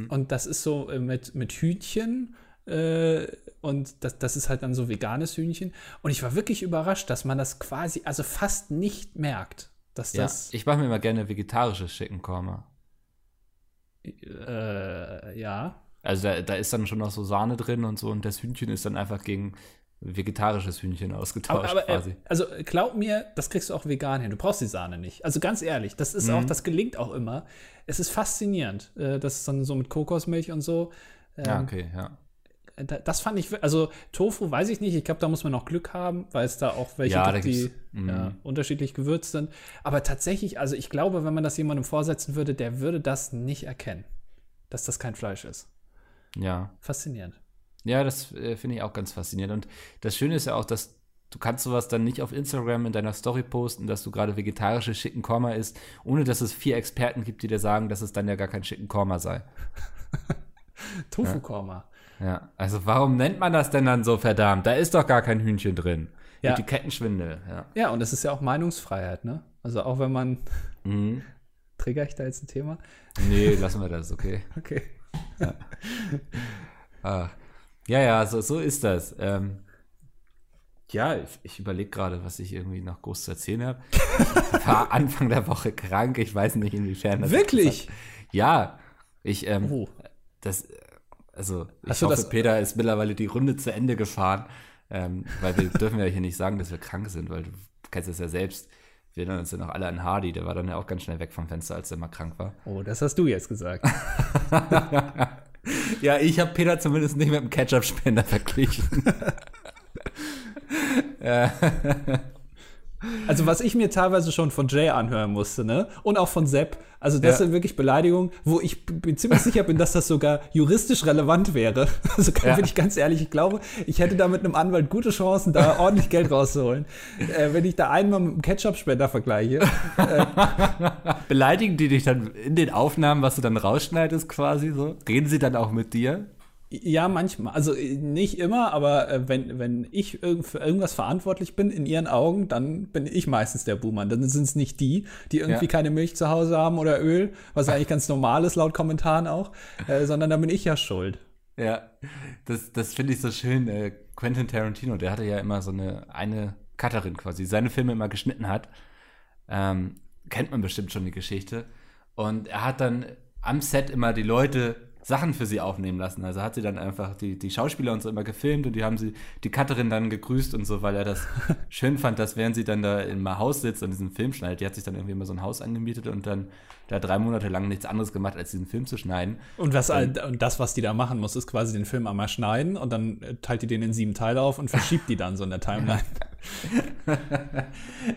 Und das ist so äh, mit, mit Hühnchen. Und das, das ist halt dann so veganes Hühnchen. Und ich war wirklich überrascht, dass man das quasi, also fast nicht merkt, dass Ja, das. ich mache mir immer gerne vegetarisches Chicken Korma. Äh, ja. Also da, da ist dann schon noch so Sahne drin und so und das Hühnchen ist dann einfach gegen vegetarisches Hühnchen ausgetauscht Aber, aber quasi. äh, also glaub mir, das kriegst du auch vegan hin. Du brauchst die Sahne nicht. Also ganz ehrlich, das ist Mhm. auch, das gelingt auch immer. Es ist faszinierend. Äh, das ist dann so mit Kokosmilch und so. ja, Ähm, okay, ja. Da- Das fand ich, also Tofu weiß ich nicht. Ich glaube, da muss man noch Glück haben, weil es da auch welche Ja, gibt, die gibt's- mhm. ja, unterschiedlich gewürzt sind. Aber tatsächlich, also ich glaube, wenn man das jemandem vorsetzen würde, der würde das nicht erkennen, dass das kein Fleisch ist. Ja. Faszinierend. Ja, das äh, finde ich auch ganz faszinierend. Und das Schöne ist ja auch, dass du kannst sowas dann nicht auf Instagram in deiner Story posten, dass du gerade vegetarische Chicken Korma isst, ohne dass es vier Experten gibt, die dir sagen, dass es dann ja gar kein Chicken Korma sei. Tofu-Korma. Ja, also warum nennt man das denn dann so verdammt? Da ist doch gar kein Hühnchen drin. Ja. Etikettenschwindel, ja. Ja, und das ist ja auch Meinungsfreiheit, ne? Also auch wenn man, Mhm. trigger ich da jetzt ein Thema? Nee, lassen wir das, okay. Okay. Ah. Ja, ja, so, so ist das. Ähm, ja, ich, ich überlege gerade, was ich irgendwie noch groß zu erzählen habe. Ich war Anfang der Woche krank. Ich weiß nicht, inwiefern das. Wirklich? Ja, ich, ähm, Oh. das, also, ich Hast hoffe, das- Peter ist mittlerweile die Runde zu Ende gefahren, ähm, weil wir dürfen ja hier nicht sagen, dass wir krank sind, weil du kennst das ja selbst. Wir erinnern uns ja noch alle an Hardy, der war dann ja auch ganz schnell weg vom Fenster, als er mal krank war. Oh, das hast du jetzt gesagt. Ja, ich habe Peter zumindest nicht mit dem Ketchup-Spender verglichen. Also, was ich mir teilweise schon von Jay anhören musste, ne? Und auch von Sepp. Also, das Ja. sind wirklich Beleidigungen, wo ich bin ziemlich sicher bin, dass das sogar juristisch relevant wäre. Also, Ja. bin ich ganz ehrlich, ich glaube, ich hätte da mit einem Anwalt gute Chancen, da ordentlich Geld rauszuholen. Äh, wenn ich da einmal mit einem Ketchup-Spender vergleiche. Beleidigen die dich dann in den Aufnahmen, was du dann rausschneidest quasi so? Reden sie dann auch mit dir? Ja, manchmal. Also äh, nicht immer, aber äh, wenn, wenn ich irg für irgendwas verantwortlich bin in ihren Augen, dann bin ich meistens der Boomer. Dann sind es nicht die, die irgendwie Ja. keine Milch zu Hause haben oder Öl, was eigentlich ganz normal ist, laut Kommentaren auch, äh, sondern dann bin ich ja schuld. Ja, das, das finde ich so schön. Äh, Quentin Tarantino, der hatte ja immer so eine, eine Cutterin quasi, seine Filme immer geschnitten hat. Ähm, kennt man bestimmt schon die Geschichte. Und er hat dann am Set immer die Leute Sachen für sie aufnehmen lassen. Also hat sie dann einfach die, die Schauspieler und so immer gefilmt und die haben sie, die Cutterin dann gegrüßt und so, weil er das schön fand, dass während sie dann da im Haus sitzt und diesen Film schneidet, die hat sich dann irgendwie immer so ein Haus angemietet und dann da drei Monate lang nichts anderes gemacht, als diesen Film zu schneiden. Und, was, und das, was die da machen muss, ist quasi den Film einmal schneiden und dann äh, teilt die den in sieben Teile auf und verschiebt die dann so in der Timeline.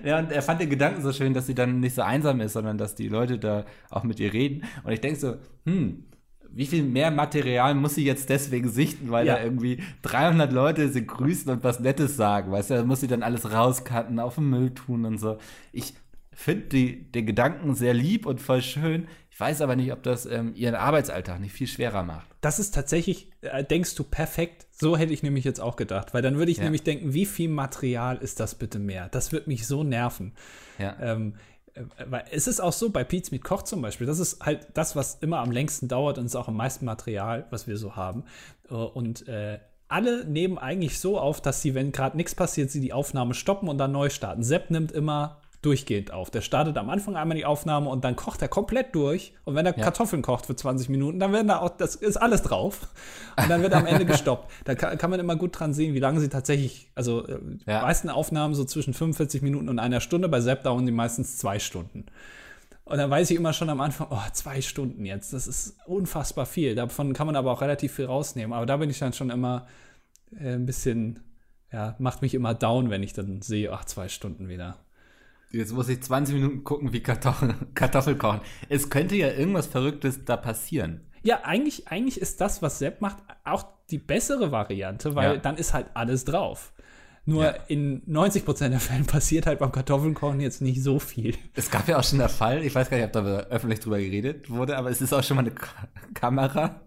Ja, und er fand den Gedanken so schön, dass sie dann nicht so einsam ist, sondern dass die Leute da auch mit ihr reden. Und ich denke so, hm, wie viel mehr Material muss sie jetzt deswegen sichten, weil Ja. da irgendwie 300 Leute sie grüßen und was Nettes sagen, weißt du, da muss sie dann alles rauscutten, auf den Müll tun und so. Ich finde den Gedanken sehr lieb und voll schön. Ich weiß aber nicht, ob das ähm, ihren Arbeitsalltag nicht viel schwerer macht. Das ist tatsächlich, äh, denkst du, perfekt. So hätte ich nämlich jetzt auch gedacht. Weil dann würde ich Ja. nämlich denken, wie viel Material ist das bitte mehr? Das wird mich so nerven. Ja. Ähm, äh, weil es ist auch so, bei Pete's mit Koch zum Beispiel, das ist halt das, was immer am längsten dauert und ist auch am meisten Material, was wir so haben. Äh, Und äh, alle nehmen eigentlich so auf, dass sie, wenn gerade nichts passiert, sie die Aufnahme stoppen und dann neu starten. Sepp nimmt immer durchgehend auf. Der startet am Anfang einmal die Aufnahme und dann kocht er komplett durch. Und wenn er ja. Kartoffeln kocht für 20 Minuten, dann werden da auch, das ist alles drauf. Und dann wird am Ende gestoppt. Da kann, kann, man immer gut dran sehen, wie lange sie tatsächlich, also äh, ja. die meisten Aufnahmen so zwischen 45 Minuten und einer Stunde. Bei Sepp dauern die meistens zwei Stunden. Und dann weiß ich immer schon am Anfang, oh, zwei Stunden jetzt, das ist unfassbar viel. Davon kann man aber auch relativ viel rausnehmen. Aber da bin ich dann schon immer äh, ein bisschen, ja, macht mich immer down, wenn ich dann sehe, ach, zwei Stunden wieder. Jetzt muss ich 20 Minuten gucken, wie Kartoffel, Kartoffel kochen. Es könnte ja irgendwas Verrücktes da passieren. Ja, eigentlich, eigentlich ist das, was Sepp macht, auch die bessere Variante, weil ja. dann ist halt alles drauf. Nur ja. in 90% der Fällen passiert halt beim Kartoffelkochen jetzt nicht so viel. Es gab ja auch schon der Fall, ich weiß gar nicht, ob da öffentlich drüber geredet wurde, aber es ist auch schon mal eine K Kamera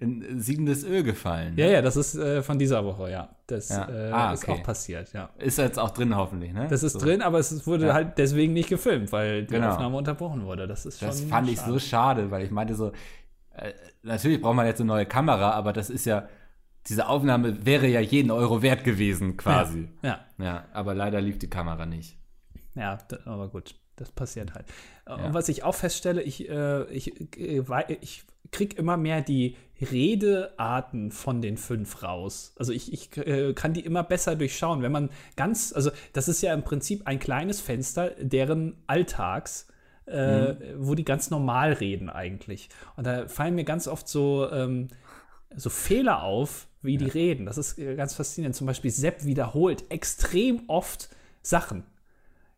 in siedendes Öl gefallen. Ja, ja, das ist äh, von dieser Woche, ja. Das ja. Äh, ah, okay. ist auch passiert, ja. Ist jetzt auch drin, hoffentlich, ne? Das ist so. drin, aber es wurde ja. halt deswegen nicht gefilmt, weil die genau. Aufnahme unterbrochen wurde. Das ist schon. Das fand schade. ich so schade, weil ich meinte so, äh, natürlich braucht man jetzt eine neue Kamera, aber das ist ja diese Aufnahme wäre ja jeden Euro wert gewesen, quasi. Ja. Ja, ja aber leider lief die Kamera nicht. Ja, aber gut, das passiert halt. Ja. Und was ich auch feststelle, ich, äh, ich, äh, ich kriege immer mehr die Redearten von den fünf raus. Also ich, ich äh, kann die immer besser durchschauen. Wenn man ganz, also das ist ja im Prinzip ein kleines Fenster deren Alltags. Äh, mhm. wo die ganz normal reden eigentlich. Und da fallen mir ganz oft so, ähm, so Fehler auf, wie ja. die reden. Das ist äh, ganz faszinierend. Zum Beispiel Sepp wiederholt extrem oft Sachen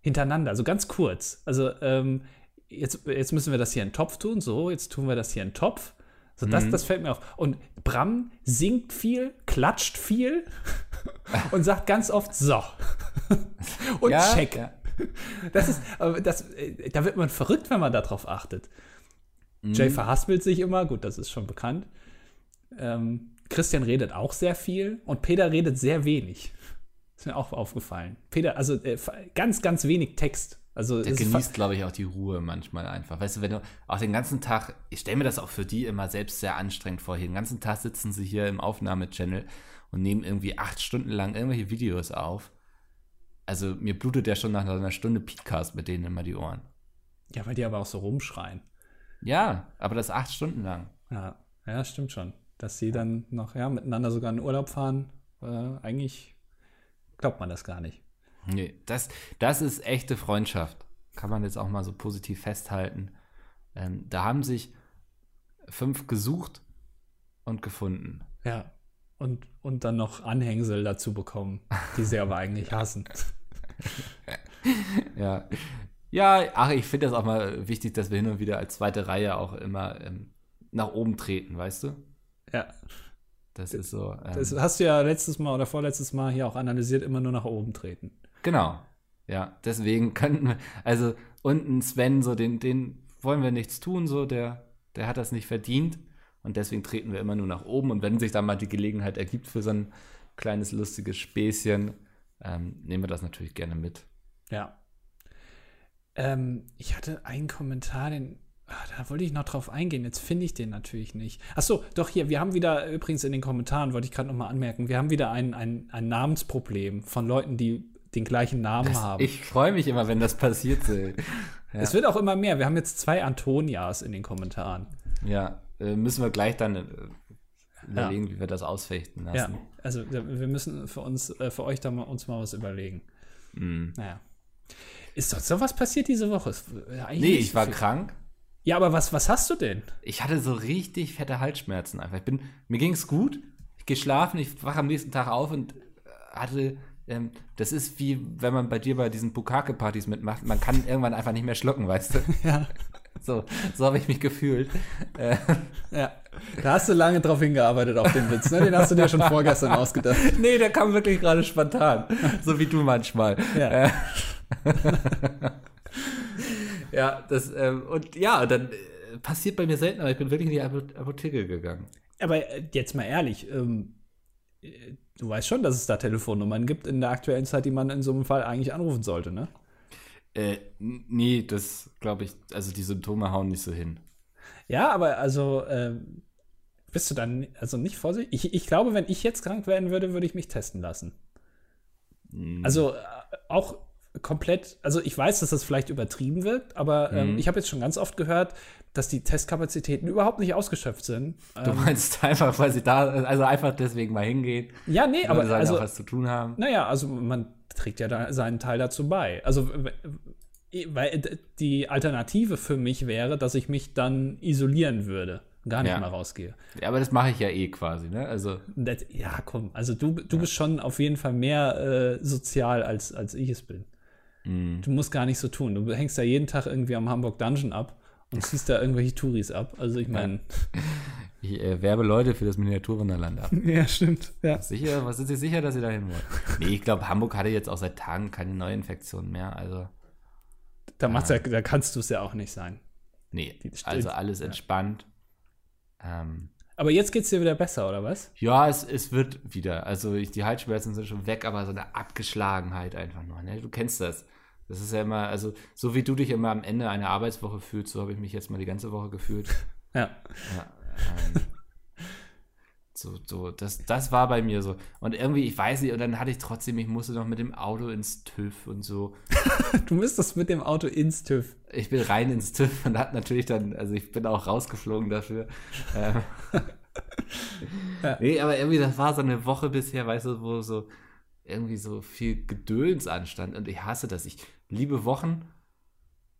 hintereinander, also ganz kurz. Also ähm, jetzt, jetzt müssen wir das hier in den Topf tun, so, jetzt tun wir das hier in den Topf. So, das, mhm. das fällt mir auf. Und Bram singt viel, klatscht viel und sagt ganz oft so. und ja, check. Ja. Das ist, das, äh, da wird man verrückt, wenn man darauf achtet. Mhm. Jay verhaspelt sich immer, gut, das ist schon bekannt. Ähm, Christian redet auch sehr viel und Peter redet sehr wenig. Ist mir auch aufgefallen. Peter, also äh, ganz, ganz wenig Text. Also der genießt, glaube ich, auch die Ruhe manchmal einfach. Weißt du, wenn du auch den ganzen Tag, ich stelle mir das auch für die immer selbst sehr anstrengend vor. Hier den ganzen Tag sitzen sie hier im Aufnahmechannel und nehmen irgendwie acht Stunden lang irgendwelche Videos auf. Also mir blutet ja schon nach einer Stunde Podcast mit denen immer die Ohren. Ja, weil die aber auch so rumschreien. Ja, aber das acht Stunden lang. Ja, ja, stimmt schon dass sie dann noch ja, miteinander sogar in Urlaub fahren. Äh, eigentlich glaubt man das gar nicht. Nee, das, das ist echte Freundschaft. Kann man jetzt auch mal so positiv festhalten. Ähm, da haben sich fünf gesucht und gefunden. Ja, und, und dann noch Anhängsel dazu bekommen, die sie aber eigentlich hassen. ja. Ja, ach, ich finde das auch mal wichtig, dass wir hin und wieder als zweite Reihe auch immer ähm, nach oben treten, weißt du? Ja. Das ist so. Ähm, das hast du ja letztes Mal oder vorletztes Mal hier auch analysiert, immer nur nach oben treten. Genau. Ja, deswegen könnten wir, also unten Sven, so den, den wollen wir nichts tun, so der, der hat das nicht verdient. Und deswegen treten wir immer nur nach oben. Und wenn sich dann mal die Gelegenheit ergibt für so ein kleines lustiges Späßchen, ähm, nehmen wir das natürlich gerne mit. Ja. Ähm, ich hatte einen Kommentar, den Ach, da wollte ich noch drauf eingehen. Jetzt finde ich den natürlich nicht. Achso, doch hier, wir haben wieder, übrigens in den Kommentaren, wollte ich gerade nochmal anmerken, wir haben wieder ein, ein, ein Namensproblem von Leuten, die den gleichen Namen das, haben. Ich freue mich immer, wenn das passiert. ja. Es wird auch immer mehr. Wir haben jetzt zwei Antonias in den Kommentaren. Ja, äh, müssen wir gleich dann äh, überlegen, ja. wie wir das ausfechten lassen. Ja, also wir müssen für uns, äh, für euch da mal, uns mal was überlegen. Mm. Naja. Ist sonst noch was passiert diese Woche? nee, ich war viel. krank. Ja, aber was, was hast du denn? Ich hatte so richtig fette Halsschmerzen einfach. Ich bin, mir ging es gut. Ich gehe schlafen, ich wache am nächsten Tag auf und äh, hatte ähm, das ist wie, wenn man bei dir bei diesen Bukake-Partys mitmacht. Man kann irgendwann einfach nicht mehr schlucken, weißt du? Ja. So, so habe ich mich gefühlt. Äh. Ja. Da hast du lange drauf hingearbeitet auf den Witz, ne? Den hast du dir schon vorgestern ausgedacht. Nee, der kam wirklich gerade spontan. So wie du manchmal. Ja. Äh. Ja, das, ähm, und ja, dann äh, passiert bei mir selten, aber ich bin wirklich in die Apotheke gegangen. Aber äh, jetzt mal ehrlich, ähm, äh, du weißt schon, dass es da Telefonnummern gibt in der aktuellen Zeit, die man in so einem Fall eigentlich anrufen sollte, ne? Äh, nee, das glaube ich, also die Symptome hauen nicht so hin. Ja, aber also, ähm, bist du dann also nicht vorsichtig? Ich, ich glaube, wenn ich jetzt krank werden würde, würde ich mich testen lassen. Mhm. Also äh, auch komplett, also ich weiß, dass das vielleicht übertrieben wirkt, aber ähm, mhm. ich habe jetzt schon ganz oft gehört, dass die Testkapazitäten überhaupt nicht ausgeschöpft sind. Du ähm, meinst einfach, weil sie da, also einfach deswegen mal hingehen. Ja, nee, aber sie also, auch was zu tun haben. Naja, also man trägt ja da seinen Teil dazu bei. Also weil die Alternative für mich wäre, dass ich mich dann isolieren würde gar nicht ja. mehr rausgehe. Ja, aber das mache ich ja eh quasi, ne? Also. Das, ja, komm, also du, du ja. bist schon auf jeden Fall mehr äh, sozial, als, als ich es bin. Mhm. Du musst gar nicht so tun. Du hängst ja jeden Tag irgendwie am Hamburg Dungeon ab und ziehst da irgendwelche Touris ab. Also ich meine. Ich äh, werbe Leute für das Miniaturwunderland ab. ja, stimmt. Ja. Sicher, was sind Sie sicher, dass Sie dahin wollen? Nee, ich glaube, Hamburg hatte jetzt auch seit Tagen keine Neuinfektion mehr. Also. Da, macht's ja, da kannst du es ja auch nicht sein. Nee, also alles entspannt. Ähm, aber jetzt geht es dir wieder besser, oder was? Ja, es, es wird wieder. Also ich, die Halsschmerzen sind schon weg, aber so eine Abgeschlagenheit einfach noch. Ne? Du kennst das. Das ist ja immer, also so wie du dich immer am Ende einer Arbeitswoche fühlst, so habe ich mich jetzt mal die ganze Woche gefühlt. ja. ja ähm, so, so, das, das war bei mir so. Und irgendwie, ich weiß nicht, und dann hatte ich trotzdem, ich musste noch mit dem Auto ins TÜV und so. du müsstest mit dem Auto ins TÜV. Ich bin rein ins TÜV und hat natürlich dann, also ich bin auch rausgeflogen dafür. ähm, ja. Nee, aber irgendwie, das war so eine Woche bisher, weißt du, wo so irgendwie so viel Gedöns anstand. Und ich hasse das. Ich liebe Wochen,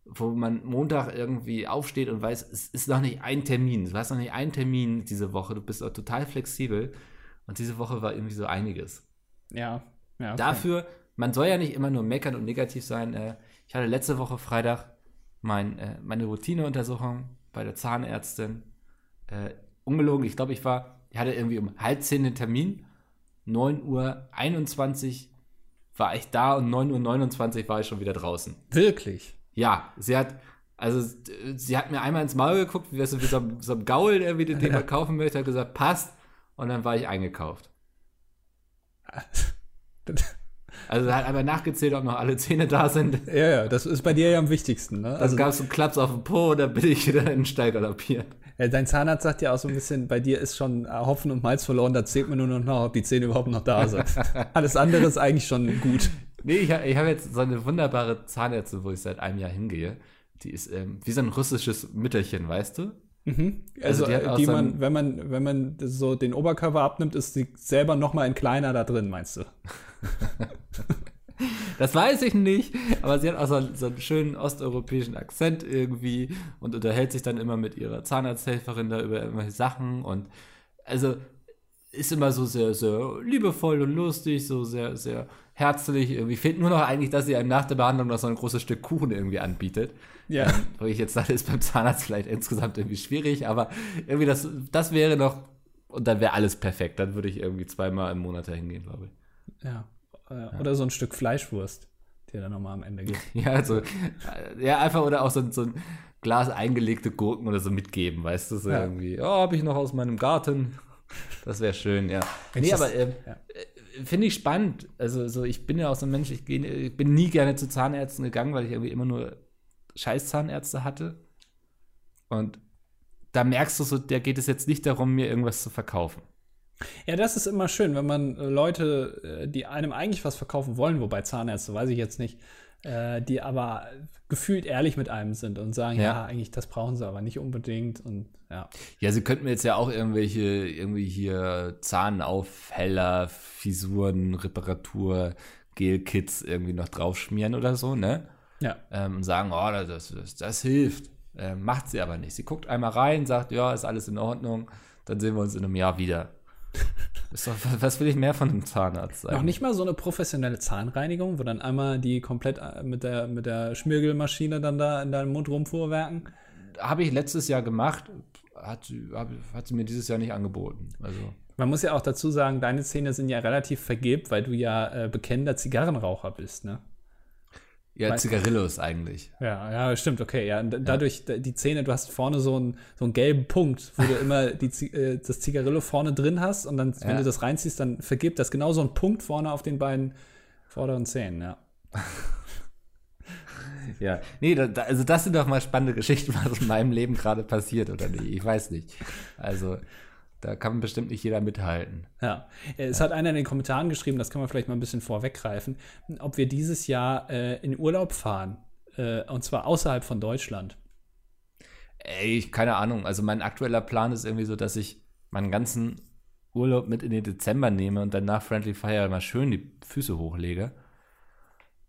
wo man Montag irgendwie aufsteht und weiß, es ist noch nicht ein Termin. Du hast noch nicht einen Termin diese Woche. Du bist auch total flexibel. Und diese Woche war irgendwie so einiges. Ja, ja. Okay. Dafür, man soll ja nicht immer nur meckern und negativ sein. Äh, ich hatte letzte Woche Freitag mein, äh, meine Routineuntersuchung bei der Zahnärztin. Äh, ungelogen, ich glaube, ich war, ich hatte irgendwie um halb zehn den Termin. 9.21 Uhr war ich da und 9.29 Uhr war ich schon wieder draußen. Wirklich? Ja, sie hat, also sie hat mir einmal ins Maul geguckt, wie, so, wie so, so ein Gaul, der wieder den man kaufen möchte, hat gesagt, passt. Und dann war ich eingekauft. Also hat einfach nachgezählt, ob noch alle Zähne da sind. Ja, ja, das ist bei dir ja am wichtigsten. Ne? Also gab es einen Klaps auf den Po und dann bin ich wieder in den Steig galoppiert. Ja, dein Zahnarzt sagt ja auch so ein bisschen, bei dir ist schon Hopfen und Malz verloren, da zählt man nur noch, ob die Zähne überhaupt noch da sind. Alles andere ist eigentlich schon gut. Nee, ich, habe jetzt so eine wunderbare Zahnärztin, wo ich seit einem Jahr hingehe. Die ist ähm, wie so ein russisches Mütterchen, weißt du? Mhm. Also, also die, die man, wenn man, wenn man so den Oberkörper abnimmt, ist sie selber noch mal ein kleiner da drin, meinst du? das weiß ich nicht, aber sie hat auch so, so, einen schönen osteuropäischen Akzent irgendwie und unterhält sich dann immer mit ihrer Zahnarzthelferin da über irgendwelche Sachen und also ist immer so sehr, sehr liebevoll und lustig, so sehr, sehr herzlich. Irgendwie fehlt nur noch eigentlich, dass sie einem nach der Behandlung noch so ein großes Stück Kuchen irgendwie anbietet. Ja. Ähm, wo ich jetzt sage, ist beim Zahnarzt vielleicht insgesamt irgendwie schwierig, aber irgendwie das, das wäre noch, und dann wäre alles perfekt. Dann würde ich irgendwie zweimal im Monat dahin gehen, glaube ich. Ja. Äh, ja. Oder so ein Stück Fleischwurst, die er dann nochmal am Ende gibt. ja, also, ja, einfach oder auch so, so ein Glas eingelegte Gurken oder so mitgeben, weißt du, so ja. irgendwie, oh, habe ich noch aus meinem Garten. Das wäre schön, ja. Wenn nee, aber äh, ja. Finde ich spannend. Also, so, ich bin ja auch so ein Mensch, ich, geh, ich bin nie gerne zu Zahnärzten gegangen, weil ich irgendwie immer nur Scheiß-Zahnärzte hatte. Und da merkst du so, der geht es jetzt nicht darum, mir irgendwas zu verkaufen. Ja, das ist immer schön, wenn man äh, Leute, äh, die einem eigentlich was verkaufen wollen, wobei Zahnärzte, weiß ich jetzt nicht, äh, die aber gefühlt ehrlich mit einem sind und sagen, ja. ja. eigentlich das brauchen sie aber nicht unbedingt und ja. Ja, sie könnten mir jetzt ja auch irgendwelche, irgendwie hier Zahnaufheller, Fisuren, Reparatur, Gel-Kits irgendwie noch draufschmieren oder so, ne? Ja. Ähm, und sagen, oh, das, das, das hilft. Äh, macht sie aber nicht. Sie guckt einmal rein, sagt, ja, ist alles in Ordnung, dann sehen wir uns in einem Jahr wieder. Doch, was will ich mehr von einem Zahnarzt sagen? Noch nicht mal so eine professionelle Zahnreinigung, wo dann einmal die komplett äh, mit der, mit der Schmirgelmaschine dann da in deinem Mund rumfuhrwerken? Habe ich letztes Jahr gemacht, hat, hab, hat sie mir dieses Jahr nicht angeboten. Also. Man muss ja auch dazu sagen, deine Zähne sind ja relativ vergilbt, weil du ja äh, bekennender Zigarrenraucher bist, ne? Ja, Zigarillos eigentlich. Ja, ja, stimmt, okay. Ja, dadurch, ja. die Zähne, du hast vorne so einen, so einen gelben Punkt, wo du immer die, äh, das Zigarillo vorne drin hast und dann, ja. wenn du das reinziehst, dann vergibt das genau so einen Punkt vorne auf den beiden vorderen Zähnen, ja. ja, nee, da, also das sind doch mal spannende Geschichten, was in meinem Leben gerade passiert, oder nicht? Ich weiß nicht. Also, Da kann bestimmt nicht jeder mithalten. Ja, es hat einer in den Kommentaren geschrieben, das kann man vielleicht mal ein bisschen vorweggreifen, ob wir dieses Jahr äh, in Urlaub fahren. Äh, und zwar außerhalb von Deutschland. Ey, keine Ahnung. Also mein aktueller Plan ist irgendwie so, dass ich meinen ganzen Urlaub mit in den Dezember nehme und dann nach Friendly Fire mal schön die Füße hochlege.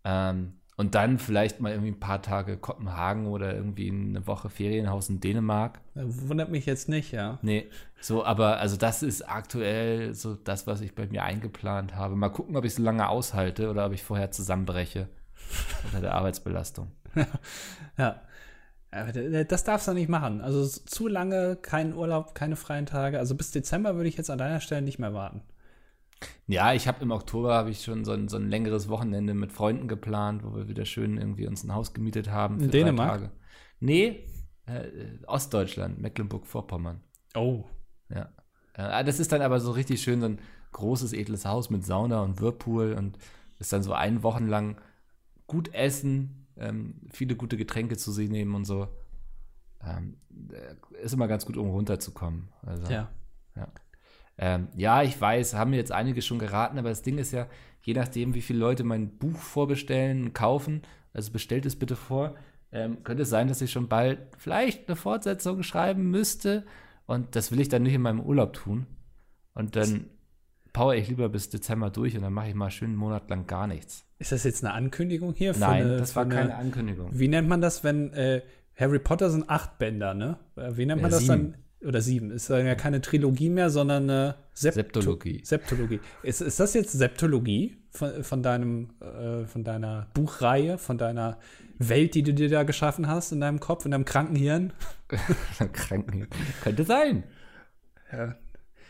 Ähm, und dann vielleicht mal irgendwie ein paar Tage Kopenhagen oder irgendwie eine Woche Ferienhaus in Dänemark. Wundert mich jetzt nicht, ja. Nee, so, aber also das ist aktuell so das, was ich bei mir eingeplant habe. Mal gucken, ob ich so lange aushalte oder ob ich vorher zusammenbreche unter der Arbeitsbelastung. ja. Das darfst du nicht machen. Also zu lange keinen Urlaub, keine freien Tage. Also bis Dezember würde ich jetzt an deiner Stelle nicht mehr warten. Ja, ich habe im Oktober habe ich schon so ein, so ein längeres Wochenende mit Freunden geplant, wo wir wieder schön irgendwie uns ein Haus gemietet haben. In Dänemark? Nee, äh, Ostdeutschland, Mecklenburg-Vorpommern. Oh. Ja. Äh, das ist dann aber so richtig schön, so ein großes, edles Haus mit Sauna und Whirlpool und ist dann so ein Wochen lang gut essen, ähm, viele gute Getränke zu sich nehmen und so. Ähm, äh, ist immer ganz gut, um runterzukommen. Also, ja. ja. Ähm, ja, ich weiß, haben mir jetzt einige schon geraten, aber das Ding ist ja, je nachdem, wie viele Leute mein Buch vorbestellen und kaufen, also bestellt es bitte vor, ähm, könnte es sein, dass ich schon bald vielleicht eine Fortsetzung schreiben müsste. Und das will ich dann nicht in meinem Urlaub tun. Und dann power ich lieber bis Dezember durch und dann mache ich mal schön einen Monat lang gar nichts. Ist das jetzt eine Ankündigung hier? Nein, eine, das war keine Ankündigung. Wie nennt man das, wenn äh, Harry Potter sind acht Bänder, ne? Äh, wie nennt man ja, das sieben. dann? Oder sieben. Ist ja keine Trilogie mehr, sondern eine Sept Septologie. Septologie. Ist, ist das jetzt Septologie von, von, deinem, äh, von deiner Buchreihe, von deiner Welt, die du dir da geschaffen hast in deinem Kopf, in deinem Krankenhirn? Krankenhirn. Könnte sein. Ja.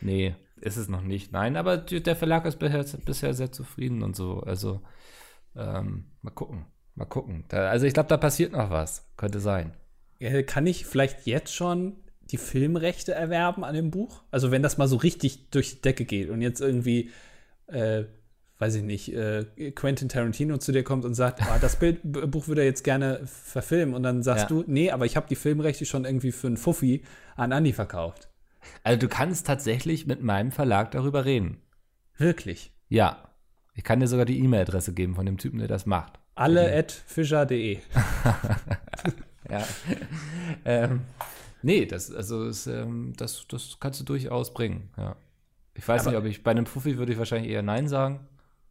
Nee, ist es noch nicht. Nein, aber der Verlag ist bisher, bisher sehr zufrieden und so. Also, ähm, mal gucken. Mal gucken. Da, also, ich glaube, da passiert noch was. Könnte sein. Kann ich vielleicht jetzt schon die Filmrechte erwerben an dem Buch? Also wenn das mal so richtig durch die Decke geht und jetzt irgendwie, äh, weiß ich nicht, äh, Quentin Tarantino zu dir kommt und sagt, ah, das Bild, Buch würde er jetzt gerne verfilmen und dann sagst ja. du, nee, aber ich habe die Filmrechte schon irgendwie für einen Fuffi an Andy verkauft. Also du kannst tatsächlich mit meinem Verlag darüber reden. Wirklich? Ja. Ich kann dir sogar die E-Mail-Adresse geben von dem Typen, der das macht. Alle at fischer.de. ja. ähm, Nee, das, also das, ähm, das, das kannst du durchaus bringen, ja. Ich weiß aber, nicht, ob ich bei einem Fuffi würde ich wahrscheinlich eher Nein sagen.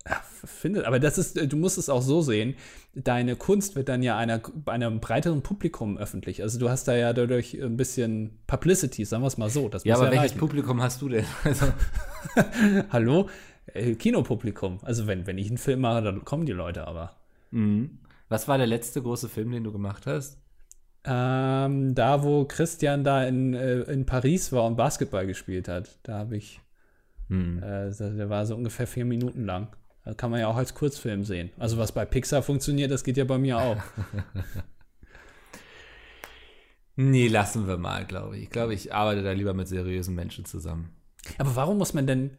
Ja, finde, aber das ist, du musst es auch so sehen. Deine Kunst wird dann ja einer, einem breiteren Publikum öffentlich. Also du hast da ja dadurch ein bisschen Publicity, sagen wir es mal so. Das ja, aber welches erreichen. Publikum hast du denn? Also. Hallo? Äh, Kinopublikum. Also wenn, wenn ich einen Film mache, dann kommen die Leute aber. Mhm. Was war der letzte große Film, den du gemacht hast? Ähm, da, wo Christian da in, äh, in Paris war und Basketball gespielt hat, da habe ich, hm. äh, der war so ungefähr vier Minuten lang. Da kann man ja auch als Kurzfilm sehen. Also was bei Pixar funktioniert, das geht ja bei mir auch. nee, lassen wir mal, glaube ich. Ich glaube, ich arbeite da lieber mit seriösen Menschen zusammen. Aber warum muss man denn,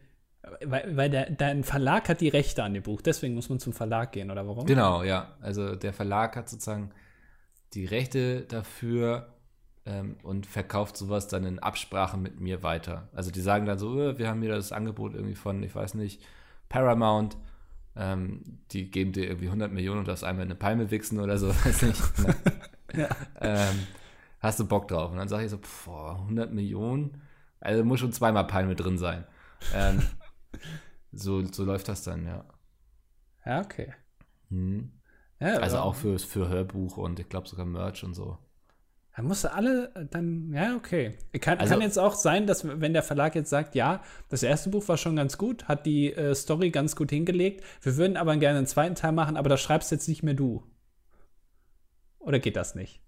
weil, weil der, dein Verlag hat die Rechte an dem Buch, deswegen muss man zum Verlag gehen, oder warum? Genau, ja. Also der Verlag hat sozusagen die Rechte dafür ähm, und verkauft sowas dann in Absprache mit mir weiter. Also die sagen dann so, oh, wir haben hier das Angebot irgendwie von, ich weiß nicht, Paramount, ähm, die geben dir irgendwie 100 Millionen und darfst einmal eine Palme wichsen oder so, weiß nicht. ja. ähm, hast du Bock drauf? Und dann sage ich so, boah, 100 Millionen? Also muss schon zweimal Palme drin sein. Ähm, so, so läuft das dann, ja. Ja, okay. Hm. Ja, also auch für, für Hörbuch und ich glaube sogar Merch und so. Da musst du alle dann, ja, okay. Kann, also, kann jetzt auch sein, dass wenn der Verlag jetzt sagt, ja, das erste Buch war schon ganz gut, hat die äh, Story ganz gut hingelegt, wir würden aber gerne einen zweiten Teil machen, aber da schreibst jetzt nicht mehr du. Oder geht das nicht?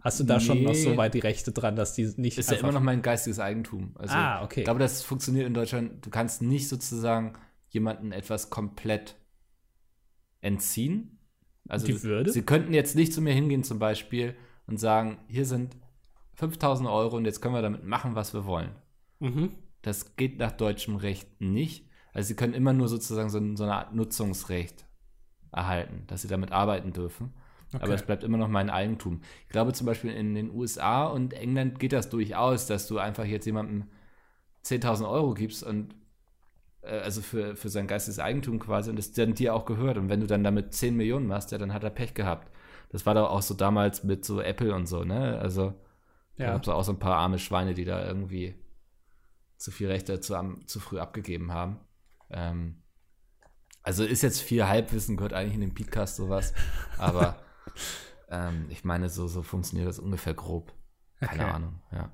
Hast du da nee. schon noch so weit die Rechte dran, dass die nicht. Ist ja immer noch mein geistiges Eigentum. Also, ah, okay. Ich glaube, das funktioniert in Deutschland. Du kannst nicht sozusagen jemanden etwas komplett entziehen, also die Würde? Sie könnten jetzt nicht zu mir hingehen zum Beispiel und sagen, hier sind 5000 Euro und jetzt können wir damit machen, was wir wollen. Mhm. Das geht nach deutschem Recht nicht. Also sie können immer nur sozusagen so, so eine Art Nutzungsrecht erhalten, dass sie damit arbeiten dürfen. Okay. Aber es bleibt immer noch mein Eigentum. Ich glaube zum Beispiel in den USA und England geht das durchaus, dass du einfach jetzt jemandem 10.000 Euro gibst und also für, für sein geistiges Eigentum quasi und das dann dir auch gehört. Und wenn du dann damit 10 Millionen machst, ja, dann hat er Pech gehabt. Das war doch auch so damals mit so Apple und so, ne? Also da Ja. gab es auch so ein paar arme Schweine, die da irgendwie zu viel Rechte zu, am, zu früh abgegeben haben. Ähm, also ist jetzt viel Halbwissen, gehört eigentlich in den Podcast sowas. Aber ähm, ich meine, so, so funktioniert das ungefähr grob. Keine Okay. Ahnung, ja.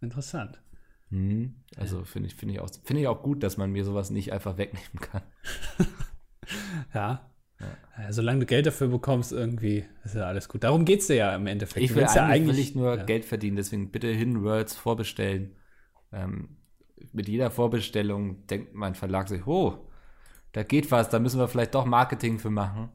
Interessant. Mhm. Also finde ich, finde ich, auch, finde ich auch gut, dass man mir sowas nicht einfach wegnehmen kann. Ja. Ja, solange du Geld dafür bekommst, irgendwie ist ja alles gut. Darum geht es dir ja im Endeffekt. Ich will, eigentlich, ja will ich nur ja. Geld verdienen, deswegen bitte Hidden Worlds vorbestellen. Ähm, mit jeder Vorbestellung denkt mein Verlag sich, oh, da geht was, da müssen wir vielleicht doch Marketing für machen.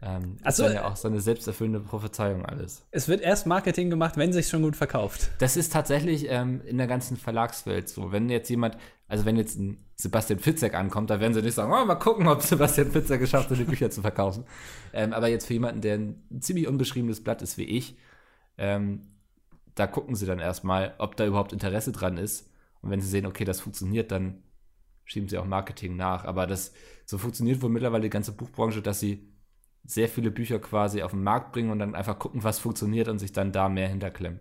Ähm, Ach das so, ist dann ja auch so eine selbsterfüllende Prophezeiung alles. Es wird erst Marketing gemacht, wenn sich schon gut verkauft. Das ist tatsächlich ähm, in der ganzen Verlagswelt so. Wenn jetzt jemand, also wenn jetzt ein Sebastian Fitzek ankommt, da werden sie nicht sagen, oh, mal gucken, ob Sebastian Fitzek geschafft hat, die Bücher zu verkaufen. Ähm, aber jetzt für jemanden, der ein ziemlich unbeschriebenes Blatt ist wie ich, ähm, da gucken sie dann erstmal, ob da überhaupt Interesse dran ist. Und wenn sie sehen, okay, das funktioniert, dann schieben sie auch Marketing nach. Aber das so funktioniert wohl mittlerweile die ganze Buchbranche, dass sie sehr viele Bücher quasi auf den Markt bringen und dann einfach gucken, was funktioniert und sich dann da mehr hinterklemmen.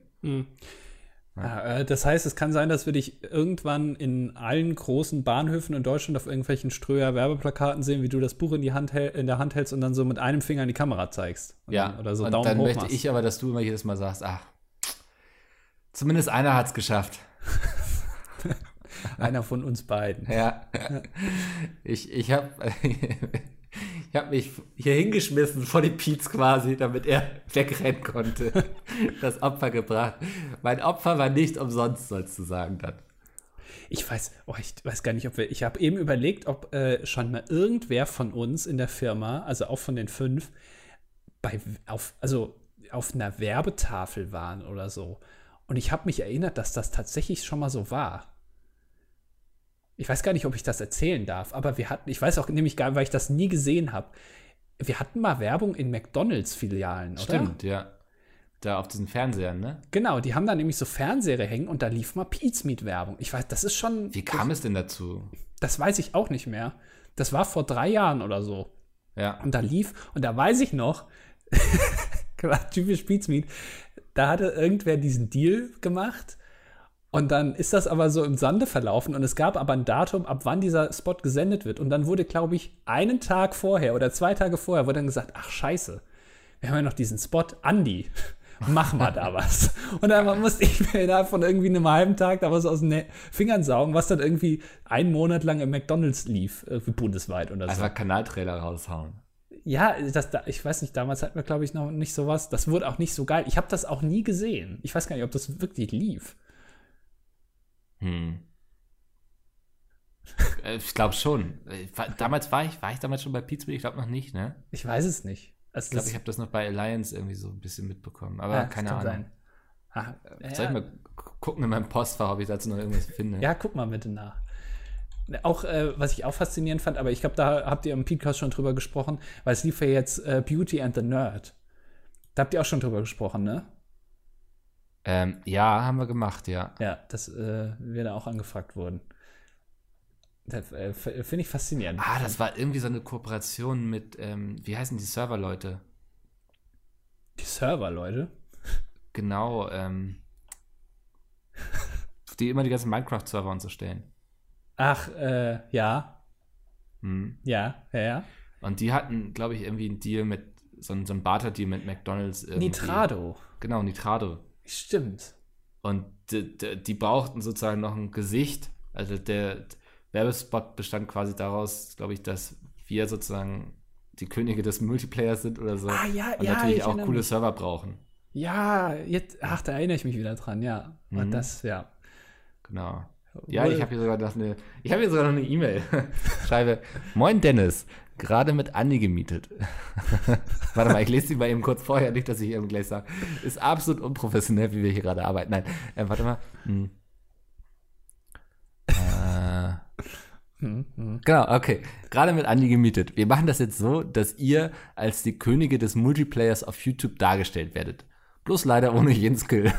Ja, äh, das heißt, es kann sein, dass wir dich irgendwann in allen großen Bahnhöfen in Deutschland auf irgendwelchen Ströer Werbeplakaten sehen, wie du das Buch in, die Hand in der Hand hältst und dann so mit einem Finger in die Kamera zeigst. Ja, dann, oder so und Daumen dann hoch möchte machst. ich aber, dass du immer jedes Mal sagst, ach, zumindest einer hat es geschafft. Einer von uns beiden. Ja. Ich, ich habe ich hab mich hier hingeschmissen vor die Piez quasi, damit er wegrennen konnte. Das Opfer gebracht. Mein Opfer war nicht umsonst, sollst du sagen dann. Ich weiß, oh, ich weiß gar nicht, ob wir. Ich habe eben überlegt, ob äh, schon mal irgendwer von uns in der Firma, also auch von den fünf, bei auf, also auf einer Werbetafel waren oder so. Und ich habe mich erinnert, dass das tatsächlich schon mal so war. Ich weiß gar nicht, ob ich das erzählen darf, aber wir hatten, ich weiß auch nämlich gar nicht, weil ich das nie gesehen habe. Wir hatten mal Werbung in McDonalds-Filialen, oder? Stimmt, ja. Da auf diesen Fernsehern, ne? Genau, die haben da nämlich so Fernseher hängen und da lief mal Pizmeat-Werbung. Ich weiß, das ist schon. Wie kam es denn dazu? Das weiß ich auch nicht mehr. Das war vor drei Jahren oder so. Ja. Und da lief, und da weiß ich noch, typisch Pizmeat, da hatte irgendwer diesen Deal gemacht und dann ist das aber so im Sande verlaufen und es gab aber ein Datum, ab wann dieser Spot gesendet wird. Und dann wurde, glaube ich, einen Tag vorher oder zwei Tage vorher wurde dann gesagt, ach scheiße, wir haben ja noch diesen Spot, Andi, mach mal da was. Und dann musste ich mir innerhalb von irgendwie einem halben Tag da was aus den Fingern saugen, was dann irgendwie einen Monat lang im McDonalds lief, irgendwie bundesweit oder so. Einfach Kanaltrailer raushauen. Ja, das, da, ich weiß nicht, damals hatten wir, glaube ich, noch nicht sowas. Das wurde auch nicht so geil. Ich habe das auch nie gesehen. Ich weiß gar nicht, ob das wirklich lief. Hm. Äh, ich glaube schon. War- Damals war ich, war ich damals schon bei Pizza? Ich glaube noch nicht, ne? Ich weiß es nicht. Also Ich glaube, ich habe das noch bei Alliance irgendwie so ein bisschen mitbekommen. Aber Ja, keine Ahnung. sein. Ah, Soll ich mal gu- gucken in meinem Postfach, ob ich dazu noch irgendwas finde? Ja, guck mal bitte nach. Auch, äh, was ich auch faszinierend fand, aber ich glaube, da habt ihr im Podcast schon drüber gesprochen, weil es lief ja jetzt äh, Beauty and the Nerd. Da habt ihr auch schon drüber gesprochen, ne? Ähm, ja, haben wir gemacht, ja. Ja, dass äh, wir da auch angefragt wurden. Das äh, f- finde ich faszinierend. Ah, das war irgendwie so eine Kooperation mit, ähm, wie heißen die Serverleute? Die Server, Leute. Genau, ähm, die immer die ganzen Minecraft-Server und so stellen. Ach, äh, ja, Hm. ja, ja, ja. Und die hatten, glaube ich, irgendwie einen Deal mit, so, ein- so ein Barter-Deal mit McDonalds. Irgendwie. Nitrado. Genau, Nitrado. Stimmt. Und die, die, brauchten sozusagen noch ein Gesicht. Also der Werbespot bestand quasi daraus, glaube ich, dass wir sozusagen die Könige des Multiplayers sind oder so. Ah, ja, und ja, natürlich ich auch coole mich. Server brauchen. Ja, jetzt, ach, da erinnere ich mich wieder dran, ja. Und Mhm. das, ja. Genau. Ja, ich habe hier sogar noch eine, ich habe hier sogar noch eine E-Mail. Schreibe, moin Dennis, gerade mit Andi gemietet. Warte mal, ich lese die mal eben kurz vorher, nicht, dass ich eben gleich sage. Ist absolut unprofessionell, wie wir hier gerade arbeiten. Nein, äh, warte mal. Hm. Äh, Hm, hm. Genau, okay. Gerade mit Andi gemietet. Wir machen das jetzt so, dass ihr als die Könige des Multiplayers auf YouTube dargestellt werdet. Bloß leider ohne jeden Skill.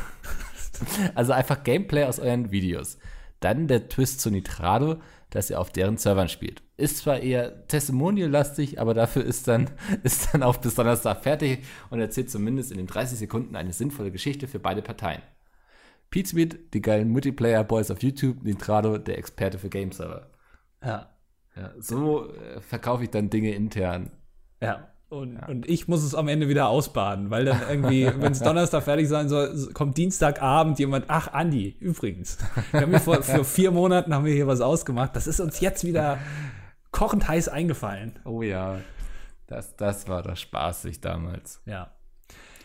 also einfach Gameplay aus euren Videos. Dann der Twist zu Nitrado, dass er auf deren Servern spielt. Ist zwar eher Testimonial-lastig, aber dafür ist dann, ist dann auch bis Donnerstag fertig und erzählt zumindest in den 30 Sekunden eine sinnvolle Geschichte für beide Parteien. Pizmeet, die geilen Multiplayer-Boys auf YouTube, Nitrado, der Experte für Game-Server. Ja. Ja, so äh, verkaufe ich dann Dinge intern. Ja. Und, ja. und ich muss es am Ende wieder ausbaden, weil dann irgendwie, wenn es Donnerstag fertig sein soll, kommt Dienstagabend jemand, ach Andi, übrigens, wir haben hier vor, vor vier Monaten haben wir hier was ausgemacht, das ist uns jetzt wieder kochend heiß eingefallen. Oh ja, das, das war doch spaßig damals. Ja.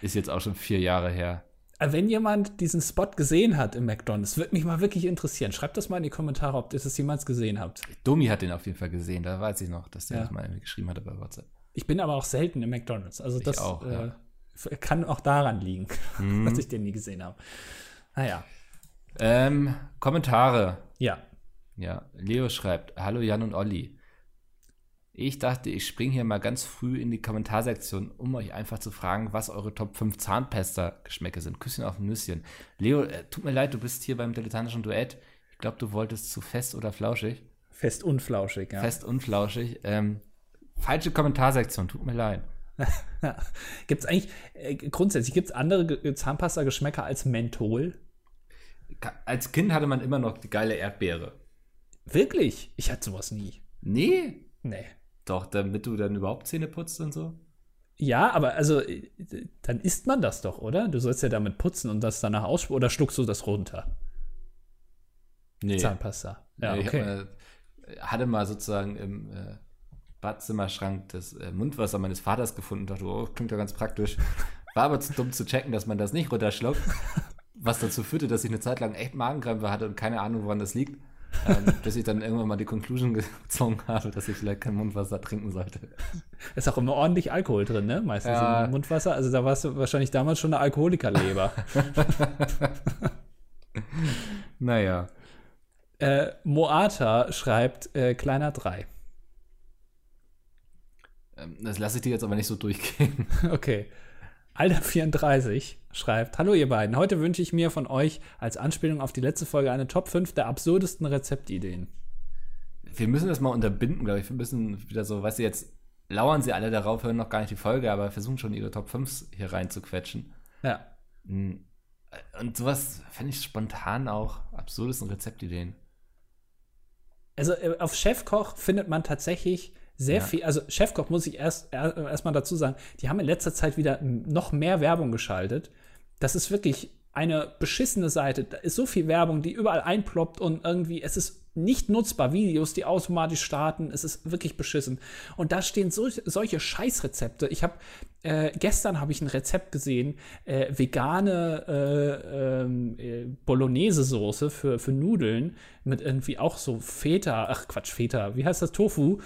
Ist jetzt auch schon vier Jahre her. Äh, wenn jemand diesen Spot gesehen hat im McDonalds, würde mich mal wirklich interessieren. Schreibt das mal in die Kommentare, ob ihr das jemals gesehen habt. Domi hat den auf jeden Fall gesehen, da weiß ich noch, dass der ja. das mal geschrieben hatte bei WhatsApp. Ich bin aber auch selten im McDonalds. Also ich das auch, äh, ja. kann auch daran liegen, mhm. dass ich den nie gesehen habe. Naja. Ähm, Kommentare. Ja. Ja, Leo schreibt: Hallo Jan und Olli. Ich dachte, ich springe hier mal ganz früh in die Kommentarsektion, um euch einfach zu fragen, was eure Top 5 Zahnpasta-Geschmäcke sind. Küsschen auf Nüsschen. Leo, äh, tut mir leid, du bist hier beim dilettantischen Duett. Ich glaube, du wolltest zu fest oder flauschig. Fest und flauschig, ja. Fest und flauschig. Ähm, falsche Kommentarsektion, tut mir leid. gibt es eigentlich, äh, grundsätzlich, gibt es andere Zahnpasta-Geschmäcker als Menthol? Als Kind hatte man immer noch die geile Erdbeere. Wirklich? Ich hatte sowas nie. Nee? Nee. Doch, damit du dann überhaupt Zähne putzt und so? Ja, aber also, äh, dann isst man das doch, oder? Du sollst ja damit putzen und das danach ausspucken. Oder schluckst du das runter? Nee. Zahnpasta. Ja, nee, okay. Mal, hatte mal sozusagen im äh, Badzimmerschrank das äh, Mundwasser meines Vaters gefunden und dachte, oh, klingt ja ganz praktisch. War aber zu dumm zu checken, dass man das nicht runterschluckt. Was dazu führte, dass ich eine Zeit lang echt Magenkrämpfe hatte und keine Ahnung, woran das liegt. ähm, bis ich dann irgendwann mal die Conclusion gezogen habe, dass ich vielleicht kein Mundwasser trinken sollte. Ist auch immer ordentlich Alkohol drin, ne? Meistens ja. im Mundwasser. Also da warst du wahrscheinlich damals schon eine Alkoholikerleber. naja. Äh, Moata schreibt äh, kleiner 3. Ähm, das lasse ich dir jetzt aber nicht so durchgehen. Okay. Alter34 schreibt: Hallo, ihr beiden. Heute wünsche ich mir von euch als Anspielung auf die letzte Folge eine Top 5 der absurdesten Rezeptideen. Wir müssen das mal unterbinden, glaube ich. Wir müssen wieder so, weißt du, jetzt lauern sie alle darauf, hören noch gar nicht die Folge, aber versuchen schon ihre Top 5 hier reinzuquetschen. Ja. Hm. Und sowas fände ich spontan auch absurdesten Rezeptideen. Also äh, auf Chefkoch findet man tatsächlich sehr ja. viel, also Chefkoch muss ich erst erstmal dazu sagen, die haben in letzter Zeit wieder noch mehr Werbung geschaltet. Das ist wirklich eine beschissene Seite. Da ist so viel Werbung, die überall einploppt und irgendwie, es ist nicht nutzbar. Videos, die automatisch starten, es ist wirklich beschissen. Und da stehen so, solche Scheißrezepte. Ich habe äh, gestern habe ich ein Rezept gesehen, äh, vegane äh, ähm, äh, Bolognese-Soße für, für Nudeln mit irgendwie auch so Feta, ach Quatsch, Feta, wie heißt das, Tofu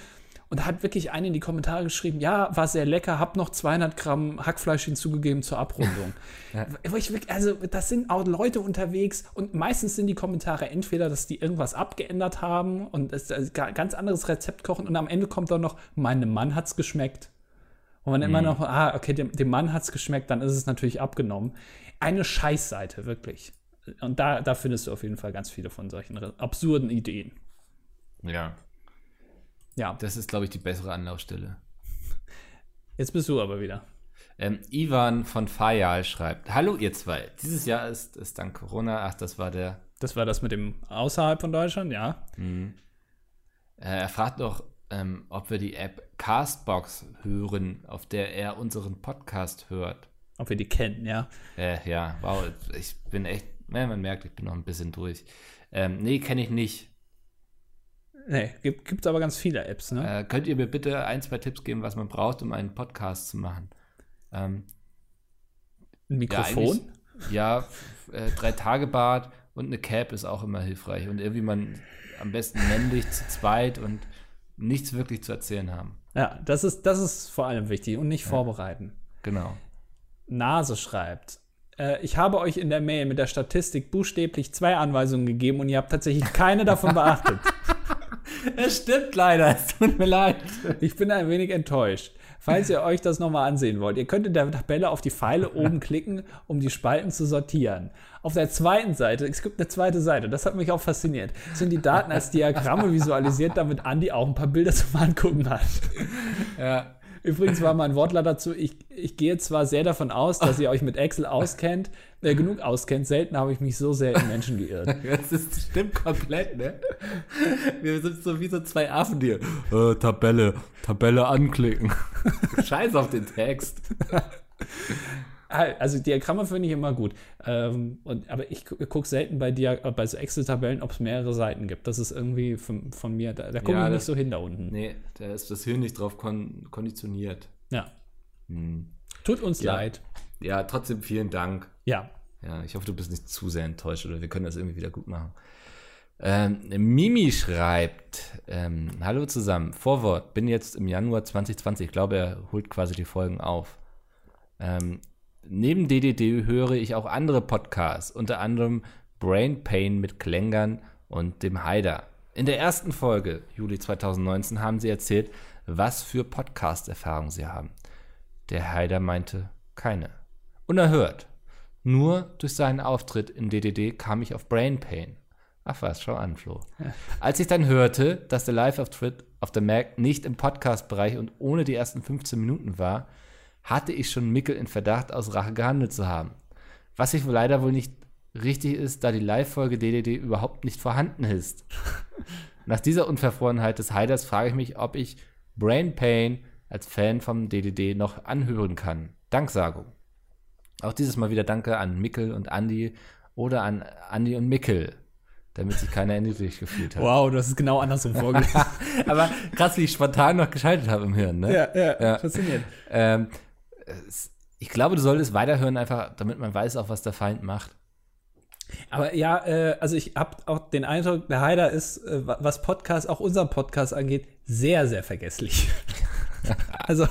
und da hat wirklich einer in die Kommentare geschrieben, ja, war sehr lecker, hab noch 200 Gramm Hackfleisch hinzugegeben zur Abrundung. ja. wirklich, also das sind auch Leute unterwegs und meistens sind die Kommentare entweder, dass die irgendwas abgeändert haben und es ein ganz anderes Rezept kochen und am Ende kommt dann noch, meinem Mann hat's geschmeckt. Und man mhm. immer noch, ah, okay, dem, dem Mann hat's geschmeckt, dann ist es natürlich abgenommen. Eine Scheißseite, wirklich. Und da, da findest du auf jeden Fall ganz viele von solchen absurden Ideen. Ja, ja. Das ist, glaube ich, die bessere Anlaufstelle. Jetzt bist du aber wieder. Ähm, Ivan von Fayal schreibt: Hallo, ihr zwei. Dieses Jahr ist es dank Corona. Ach, das war der. Das war das mit dem außerhalb von Deutschland, ja. Mhm. Äh, er fragt noch, ähm, ob wir die App Castbox hören, auf der er unseren Podcast hört. Ob wir die kennen, ja. Äh, ja, wow. Ich bin echt, man merkt, ich bin noch ein bisschen durch. Ähm, nee, kenne ich nicht. Nee, gibt es aber ganz viele Apps, ne? Äh, könnt ihr mir bitte ein, zwei Tipps geben, was man braucht, um einen Podcast zu machen? Ähm, Ein Mikrofon? Ja, ja äh, drei Tage Bad und eine Cap ist auch immer hilfreich. Und irgendwie man am besten männlich zu zweit und nichts wirklich zu erzählen haben. Ja, das ist, das ist vor allem wichtig und nicht ja. vorbereiten. Genau. Nase schreibt. Äh, ich habe euch in der Mail mit der Statistik buchstäblich zwei Anweisungen gegeben und ihr habt tatsächlich keine davon beachtet. Es stimmt leider, es tut mir leid. Ich bin ein wenig enttäuscht. Falls ihr euch das nochmal ansehen wollt, ihr könnt in der Tabelle auf die Pfeile oben klicken, um die Spalten zu sortieren. Auf der zweiten Seite, es gibt eine zweite Seite, das hat mich auch fasziniert, sind die Daten als Diagramme visualisiert, damit Andi auch ein paar Bilder zum Angucken hat. Ja. Übrigens war mein Wortlaut dazu, ich, ich gehe zwar sehr davon aus, dass ihr euch mit Excel auskennt, äh, genug auskennt, selten habe ich mich so sehr in Menschen geirrt. Das ist, stimmt komplett, ne? Wir sind so wie so zwei Affen, die äh, Tabelle, Tabelle anklicken. Scheiß auf den Text. Also Diagramme finde ich immer gut. Ähm, und, aber ich gu- gucke selten bei, Dia äh, bei so Excel-Tabellen, ob es mehrere Seiten gibt. Das ist irgendwie von, von mir, da, da gucke Ja, ich nicht das- so hin da unten. Nee, da ist das Hirn nicht drauf kon konditioniert. Ja. Hm. Tut uns Ja. leid. Ja, trotzdem vielen Dank. Ja. Ja, ich hoffe, du bist nicht zu sehr enttäuscht oder wir können das irgendwie wieder gut machen. Ähm, Mimi schreibt, ähm, hallo zusammen, Vorwort, bin jetzt im Januar 2020, ich glaube, er holt quasi die Folgen auf. Ähm, neben DDD höre ich auch andere Podcasts, unter anderem Brain Pain mit Klängern und dem Haider. In der ersten Folge, Juli 2019, haben sie erzählt, was für Podcast-Erfahrungen sie haben. Der Haider meinte, keine. Unerhört. Nur durch seinen Auftritt in DDD kam ich auf Brain Pain. Ach was, schau an, Flo. Als ich dann hörte, dass der Live-Auftritt auf der Mac nicht im Podcast-Bereich und ohne die ersten 15 Minuten war, hatte ich schon Mickel in Verdacht, aus Rache gehandelt zu haben. Was sich wohl leider wohl nicht richtig ist, da die Live-Folge DDD überhaupt nicht vorhanden ist. Nach dieser Unverfrorenheit des Heiders frage ich mich, ob ich Brain Pain als Fan vom DDD noch anhören kann. Danksagung. Auch dieses Mal wieder Danke an Mickel und Andi oder an Andi und Mickel, damit sich keiner erniedrigt gefühlt hat. Wow, du hast es genau andersrum vorgelesen. Aber krass, wie ich spontan noch geschaltet habe im Hirn, ne? ja, ja, Ja. faszinierend. Ähm, ich glaube, du solltest weiterhören, einfach damit man weiß auch, was der Feind macht. Aber ja, äh, also ich habe auch den Eindruck, der Haider ist, äh, wa- was Podcast, auch unser Podcast angeht, sehr, sehr vergesslich. also,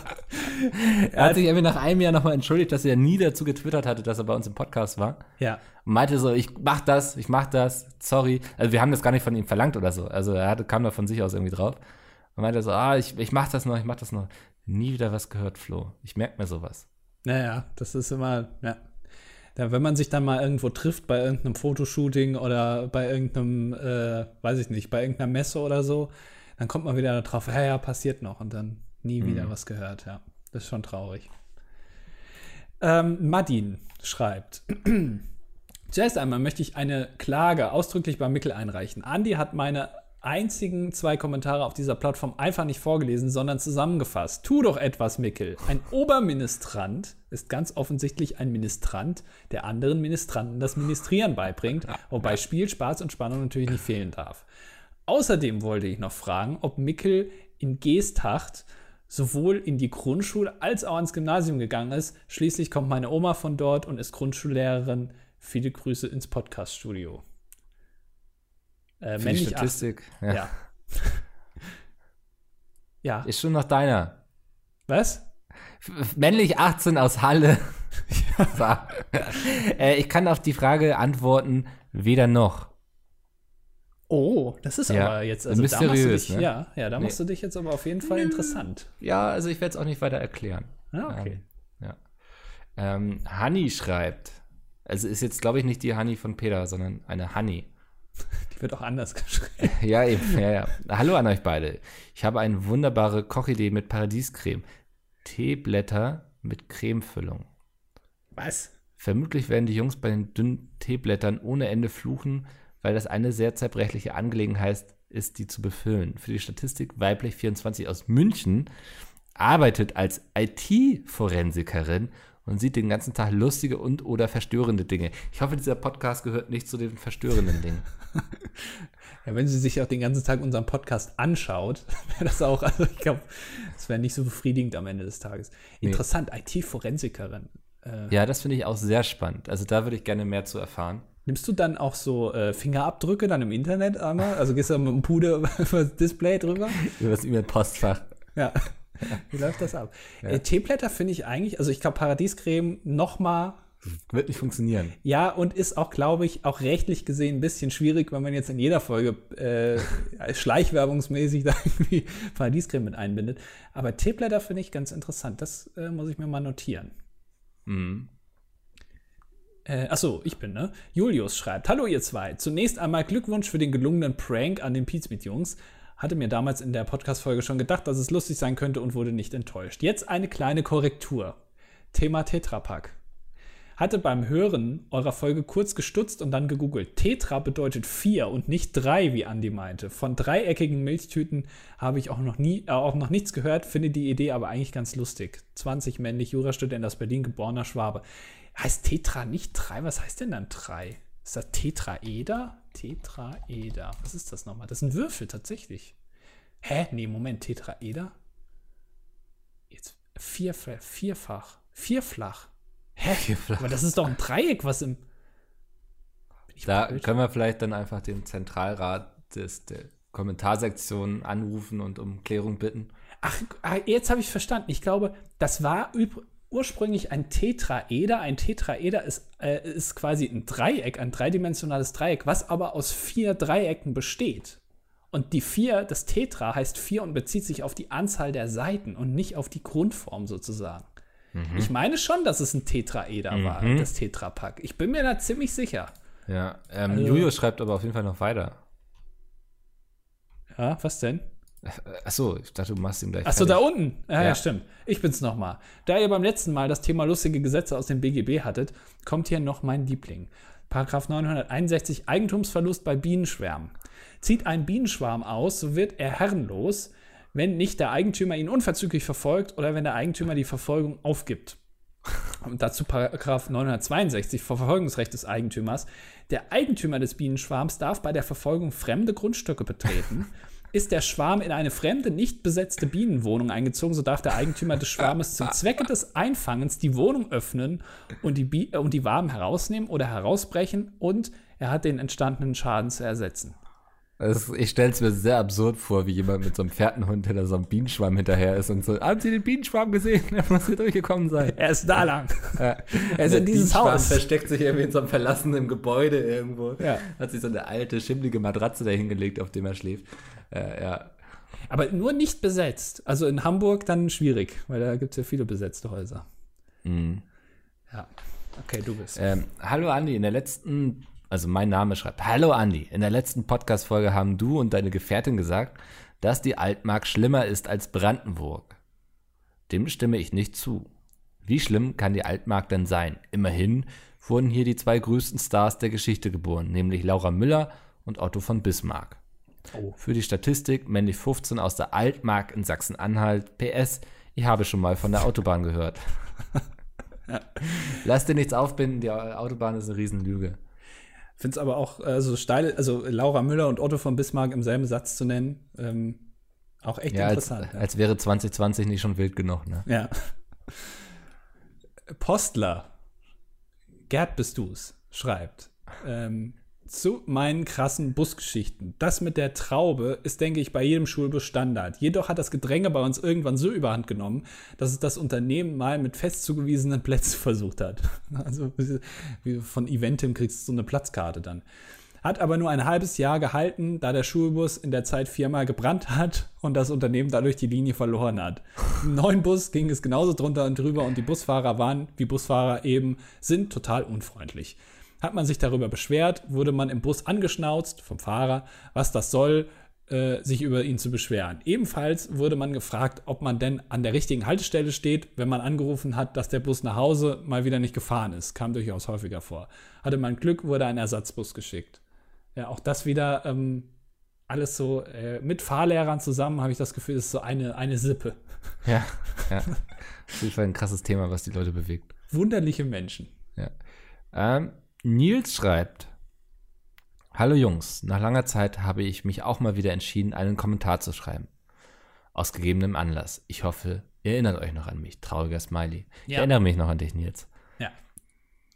Er hat sich irgendwie nach einem Jahr nochmal entschuldigt, dass er nie dazu getwittert hatte, dass er bei uns im Podcast war. ja. Und meinte so, ich mach das, ich mach das, sorry. Also wir haben das gar nicht von ihm verlangt oder so. Also er hatte, kam da von sich aus irgendwie drauf. Und meinte so, ah, ich, ich mach das noch, ich mach das noch. Nie wieder was gehört, Flo. Ich merk mir sowas. Naja, das ist immer, ja. Da, wenn man sich dann mal irgendwo trifft, bei irgendeinem Fotoshooting oder bei irgendeinem, äh, weiß ich nicht, bei irgendeiner Messe oder so, dann kommt man wieder drauf, ja, ja, passiert noch und dann nie wieder was gehört, ja. Das ist schon traurig. Ähm, Madin schreibt, Zuerst einmal möchte ich eine Klage ausdrücklich bei Mickel einreichen. Andi hat meine einzigen zwei Kommentare auf dieser Plattform einfach nicht vorgelesen, sondern zusammengefasst. Tu doch etwas, Mickel. Ein Oberministrant ist ganz offensichtlich ein Ministrant, der anderen Ministranten das Ministrieren beibringt, wobei Spiel, Spaß und Spannung natürlich nicht fehlen darf. Außerdem wollte ich noch fragen, ob Mickel in Geesthacht sowohl in die Grundschule als auch ans Gymnasium gegangen ist. Schließlich kommt meine Oma von dort und ist Grundschullehrerin. Viele Grüße ins Podcaststudio. Äh, Für die männlich Statistik. acht- Ja. ja. Ist schon noch deiner. Was? Männlich 18 aus Halle. So. äh, ich kann auf die Frage antworten, weder noch. Oh, das ist Ja, aber jetzt also da machst du mysteriös, dich, ne? ja, ja, da machst du dich jetzt aber auf jeden Fall interessant. Ja, also ich werde es auch nicht weiter erklären. Ja, okay. Ähm, ja. Ähm, Hanni schreibt, also ist jetzt, glaube ich, nicht die Hanni von Peter, sondern eine Hanni. Wird auch anders geschrieben. Ja, eben, ja, ja. Hallo an euch beide. Ich habe eine wunderbare Kochidee mit Paradiescreme. Teeblätter mit Cremefüllung. Was? Vermutlich werden die Jungs bei den dünnen Teeblättern ohne Ende fluchen, weil das eine sehr zerbrechliche Angelegenheit ist, die zu befüllen. Für die Statistik weiblich 24 aus München arbeitet als IT-Forensikerin und sieht den ganzen Tag lustige und oder verstörende Dinge. Ich hoffe, dieser Podcast gehört nicht zu den verstörenden Dingen. Ja, wenn sie sich auch den ganzen Tag unseren Podcast anschaut, wäre das auch, also ich glaube, das wäre nicht so befriedigend am Ende des Tages. Interessant, IT-Forensikerin. Äh, Ja, das finde ich auch sehr spannend. Also da würde ich gerne mehr zu erfahren. Nimmst du dann auch so äh, Fingerabdrücke dann im Internet einmal? Also gehst du mit dem Puder über das Display drüber? Über das E-Mail-Postfach. Ja. Wie läuft das ab? Äh, Teeblätter finde ich eigentlich, also ich glaube Paradiescreme noch mal wird nicht funktionieren. Ja, und ist auch, glaube ich, auch rechtlich gesehen ein bisschen schwierig, wenn man jetzt in jeder Folge äh, schleichwerbungsmäßig da irgendwie Paradiescreme mit einbindet. Aber Teeblätter finde ich ganz interessant. Das äh, muss ich mir mal notieren. Mhm. Äh, achso, ich bin, ne? Julius schreibt: Hallo, ihr zwei. Zunächst einmal Glückwunsch für den gelungenen Prank an den Pizmeet-Jungs. Hatte mir damals in der Podcast-Folge schon gedacht, dass es lustig sein könnte und wurde nicht enttäuscht. Jetzt eine kleine Korrektur. Thema Tetrapack. Hatte beim Hören eurer Folge kurz gestutzt und dann gegoogelt. Tetra bedeutet vier und nicht drei, wie Andi meinte. Von dreieckigen Milchtüten habe ich auch noch nie, äh, auch noch nichts gehört, finde die Idee aber eigentlich ganz lustig. 20 männlich Jurastudent aus Berlin, geborener Schwabe. Heißt Tetra nicht drei? Was heißt denn dann drei? Ist das Tetraeder? Tetraeder. Was ist das nochmal? Das ein Würfel tatsächlich. Hä? Nee, Moment, Tetraeder? Jetzt vier, vierfach. Vierflach. Hä? Vierflach. Aber das ist doch ein Dreieck, was im. Da können wir vielleicht dann einfach den Zentralrat des, der Kommentarsektion anrufen und um Klärung bitten. Ach, ah, jetzt habe ich verstanden. Ich glaube, das war ursprünglich ein Tetraeder. Ein Tetraeder ist, äh, ist quasi ein Dreieck, ein dreidimensionales Dreieck, was aber aus vier Dreiecken besteht. Und die vier, das Tetra heißt vier und bezieht sich auf die Anzahl der Seiten und nicht auf die Grundform sozusagen. Ich meine schon, dass es ein Tetraeder war, das Tetrapack. Ich bin mir da ziemlich sicher. Ja, ähm, Also- Julius schreibt aber auf jeden Fall noch weiter. Ja, was denn? Achso, ich dachte, du machst ihn gleich. Achso, da unten. Ja, ja. Ja. stimmt. Ich bin's nochmal. Da ihr beim letzten Mal das Thema lustige Gesetze aus dem BGB hattet, kommt hier noch mein Liebling. Paragraph 961 Eigentumsverlust bei Bienenschwärmen. Zieht ein Bienenschwarm aus, so wird er herrenlos, wenn nicht der Eigentümer ihn unverzüglich verfolgt oder wenn der Eigentümer die Verfolgung aufgibt. Und dazu Paragraph 962 Verfolgungsrecht des Eigentümers. Der Eigentümer des Bienenschwarms darf bei der Verfolgung fremde Grundstücke betreten. Ist der Schwarm in eine fremde, nicht besetzte Bienenwohnung eingezogen, so darf der Eigentümer des Schwarmes zum Zwecke des Einfangens die Wohnung öffnen und die, Bi äh, und die Waben herausnehmen oder herausbrechen und er hat den entstandenen Schaden zu ersetzen. Das, ich stelle es mir sehr absurd vor, wie jemand mit so einem Pferdenhund hinter so einem Bienenschwarm hinterher ist und so, haben Sie den Bienenschwarm gesehen? Er muss hier durchgekommen sein. Er ist da lang. Ja. Er ist in dieses Haus. versteckt sich irgendwie in so einem verlassenen Gebäude irgendwo. Ja. Hat sich so eine alte, schimmlige Matratze da hingelegt, auf dem er schläft. Äh, ja. Aber nur nicht besetzt. Also in Hamburg dann schwierig, weil da gibt es ja viele besetzte Häuser. Ja. Okay, du bist. Ähm, hallo Andi, in der letzten, also mein Name schreibt, hallo Andi, in der letzten Podcast-Folge haben du und deine Gefährtin gesagt, dass die Altmark schlimmer ist als Brandenburg. Dem stimme ich nicht zu. Wie schlimm kann die Altmark denn sein? Immerhin wurden hier die zwei größten Stars der Geschichte geboren, nämlich Laura Müller und Otto von Bismarck. Oh. Für die Statistik männlich 15 aus der Altmark in Sachsen-Anhalt. PS, ich habe schon mal von der Autobahn gehört. Lass dir nichts aufbinden, die Autobahn ist eine Riesenlüge. Finde es aber auch äh, so steil, also Laura Müller und Otto von Bismarck im selben Satz zu nennen, ähm, auch echt Ja, als, interessant. als wäre 2020 nicht schon wild genug, ne? ja. Postler, Gerd bist du's, schreibt, ähm, zu meinen krassen Busgeschichten. Das mit der Traube ist, denke ich, bei jedem Schulbus Standard. Jedoch hat das Gedränge bei uns irgendwann so überhand genommen, dass es das Unternehmen mal mit fest zugewiesenen Plätzen versucht hat. Also wie von Eventim kriegst du so eine Platzkarte dann. Hat aber nur ein halbes Jahr gehalten, da der Schulbus in der Zeit viermal gebrannt hat und das Unternehmen dadurch die Linie verloren hat. Im neuen Bus ging es genauso drunter und drüber und die Busfahrer waren, wie Busfahrer eben sind, total unfreundlich. Hat man sich darüber beschwert, wurde man im Bus angeschnauzt vom Fahrer, was das soll, äh, sich über ihn zu beschweren. Ebenfalls wurde man gefragt, ob man denn an der richtigen Haltestelle steht, wenn man angerufen hat, dass der Bus nach Hause mal wieder nicht gefahren ist. Kam durchaus häufiger vor. Hatte man Glück, wurde ein Ersatzbus geschickt. Ja, auch das wieder ähm, alles so äh, mit Fahrlehrern zusammen, habe ich das Gefühl, ist so eine, eine Sippe. Ja, ja. Auf jeden Fall ein krasses Thema, was die Leute bewegt. Wunderliche Menschen. Ja. Ähm, Nils schreibt: Hallo Jungs, nach langer Zeit habe ich mich auch mal wieder entschieden, einen Kommentar zu schreiben. Aus gegebenem Anlass. Ich hoffe, ihr erinnert euch noch an mich. Trauriger Smiley. Ich Ja. erinnere mich noch an dich, Nils. Ja.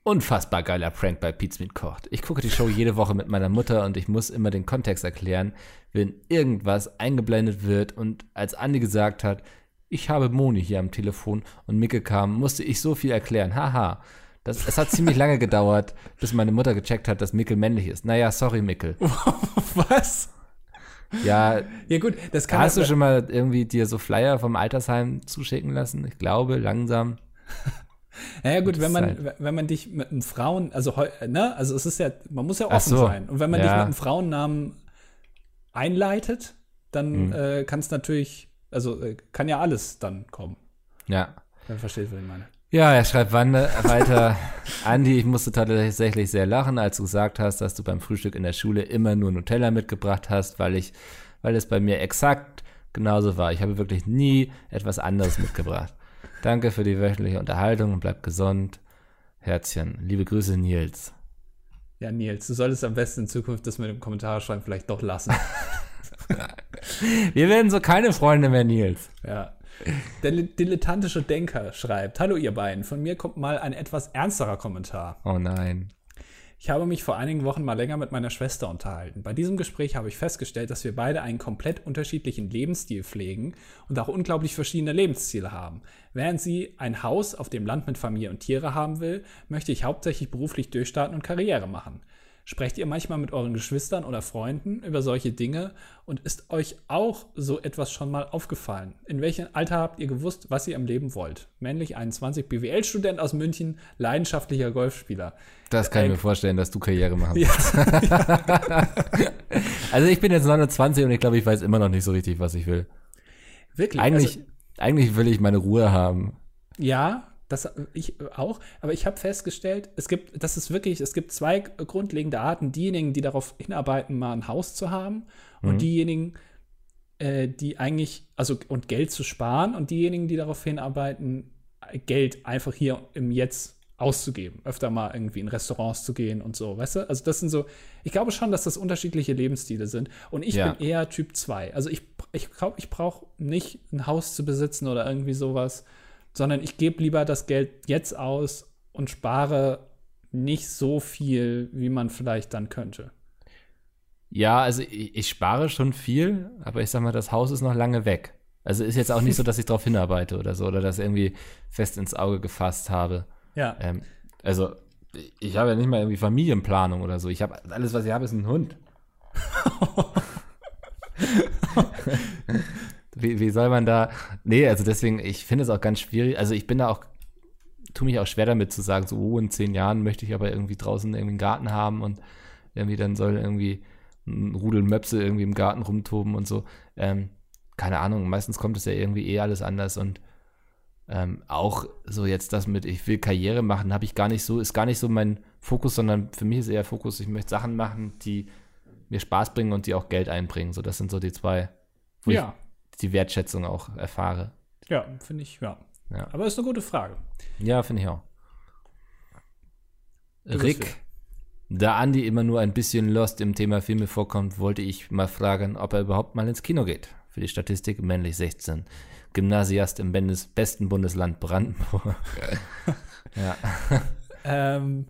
Unfassbar geiler Prank bei Pizmeet kocht. Ich gucke die Show jede Woche mit meiner Mutter und ich muss immer den Kontext erklären, wenn irgendwas eingeblendet wird und als Andi gesagt hat, ich habe Moni hier am Telefon und Micke kam, musste ich so viel erklären. Haha. Das, es hat ziemlich lange gedauert, bis meine Mutter gecheckt hat, dass Mickel männlich ist. Naja, sorry, Mickel. Was? Ja, Ja, gut, das kann hast du schon mal irgendwie dir so Flyer vom Altersheim zuschicken lassen? Ich glaube, langsam. Naja, gut, wenn man, Zeit. wenn man dich mit einem Frauen, also, ne, also es ist ja, man muss ja offen so. sein. Und wenn man Ja. dich mit einem Frauennamen einleitet, dann Mhm. äh, kann es natürlich, also äh, kann ja alles dann kommen. Ja. Dann versteht, was ich meine. Ja, er schreibt Wande weiter. Andi, ich musste tatsächlich sehr lachen, als du gesagt hast, dass du beim Frühstück in der Schule immer nur Nutella mitgebracht hast, weil ich, weil es bei mir exakt genauso war. Ich habe wirklich nie etwas anderes mitgebracht. Danke für die wöchentliche Unterhaltung und bleib gesund. Herzchen. Liebe Grüße, Nils. Ja, Nils, du solltest am besten in Zukunft das mit dem Kommentar schreiben vielleicht doch lassen. Wir werden so keine Freunde mehr, Nils. ja. Der dilettantische Denker schreibt: Hallo, ihr beiden. Von mir kommt mal ein etwas ernsterer Kommentar. Oh nein. Ich habe mich vor einigen Wochen mal länger mit meiner Schwester unterhalten. Bei diesem Gespräch habe ich festgestellt, dass wir beide einen komplett unterschiedlichen Lebensstil pflegen und auch unglaublich verschiedene Lebensziele haben. Während sie ein Haus auf dem Land mit Familie und Tiere haben will, möchte ich hauptsächlich beruflich durchstarten und Karriere machen. Sprecht ihr manchmal mit euren Geschwistern oder Freunden über solche Dinge und ist euch auch so etwas schon mal aufgefallen? In welchem Alter habt ihr gewusst, was ihr im Leben wollt? Männlich 21, BWL-Student aus München, leidenschaftlicher Golfspieler. Das kann ich Äh, mir vorstellen, dass du Karriere machen Ja, Also ich bin jetzt 29 und ich glaube, ich weiß immer noch nicht so richtig, was ich will. wirklich. Eigentlich, Also, eigentlich will ich meine Ruhe haben. ja, das ich auch. Aber ich habe festgestellt, es gibt, das ist wirklich, es gibt zwei grundlegende Arten. Diejenigen, die darauf hinarbeiten, mal ein Haus zu haben, und diejenigen, äh, die eigentlich, also und Geld zu sparen, und diejenigen, die darauf hinarbeiten, Geld einfach hier im Jetzt auszugeben, öfter mal irgendwie in Restaurants zu gehen und so, weißt du? Also das sind so, ich glaube schon, dass das unterschiedliche Lebensstile sind und ich Ja. bin eher Typ 2. Also ich ich glaube, ich brauche nicht ein Haus zu besitzen oder irgendwie sowas, sondern ich gebe lieber das Geld jetzt aus und spare nicht so viel, wie man vielleicht dann könnte. Ja, also ich, ich spare schon viel, aber ich sag mal, das Haus ist noch lange weg. Also ist jetzt auch nicht so, dass ich darauf hinarbeite oder so oder das irgendwie fest ins Auge gefasst habe. Ja. Ähm, also ich habe ja nicht mal irgendwie Familienplanung oder so. Ich habe alles, was ich habe, ist ein Hund. wie, wie soll man da? Nee, also deswegen, ich finde es auch ganz schwierig. Also ich bin da auch, tue mich auch schwer damit zu sagen, so oh, in zehn Jahren möchte ich aber irgendwie draußen irgendwie einen Garten haben und irgendwie dann soll irgendwie ein Rudel Möpse irgendwie im Garten rumtoben und so. Ähm, keine Ahnung, meistens kommt es ja irgendwie eh alles anders und ähm, auch so jetzt das mit, ich will Karriere machen, habe ich gar nicht so, ist gar nicht so mein Fokus, sondern für mich ist eher Fokus, ich möchte Sachen machen, die mir Spaß bringen und die auch Geld einbringen. So, das sind so die zwei, wo Ja. ich die Wertschätzung auch erfahre. Ja, finde ich, ja. Ja. Aber ist eine gute Frage. Ja, finde ich auch. Rick, da Andi immer nur ein bisschen lost im Thema Filme vorkommt, wollte ich mal fragen, ob er überhaupt mal ins Kino geht. Für die Statistik männlich 16. Gymnasiast im besten Bundesland Brandenburg. ja. Ähm,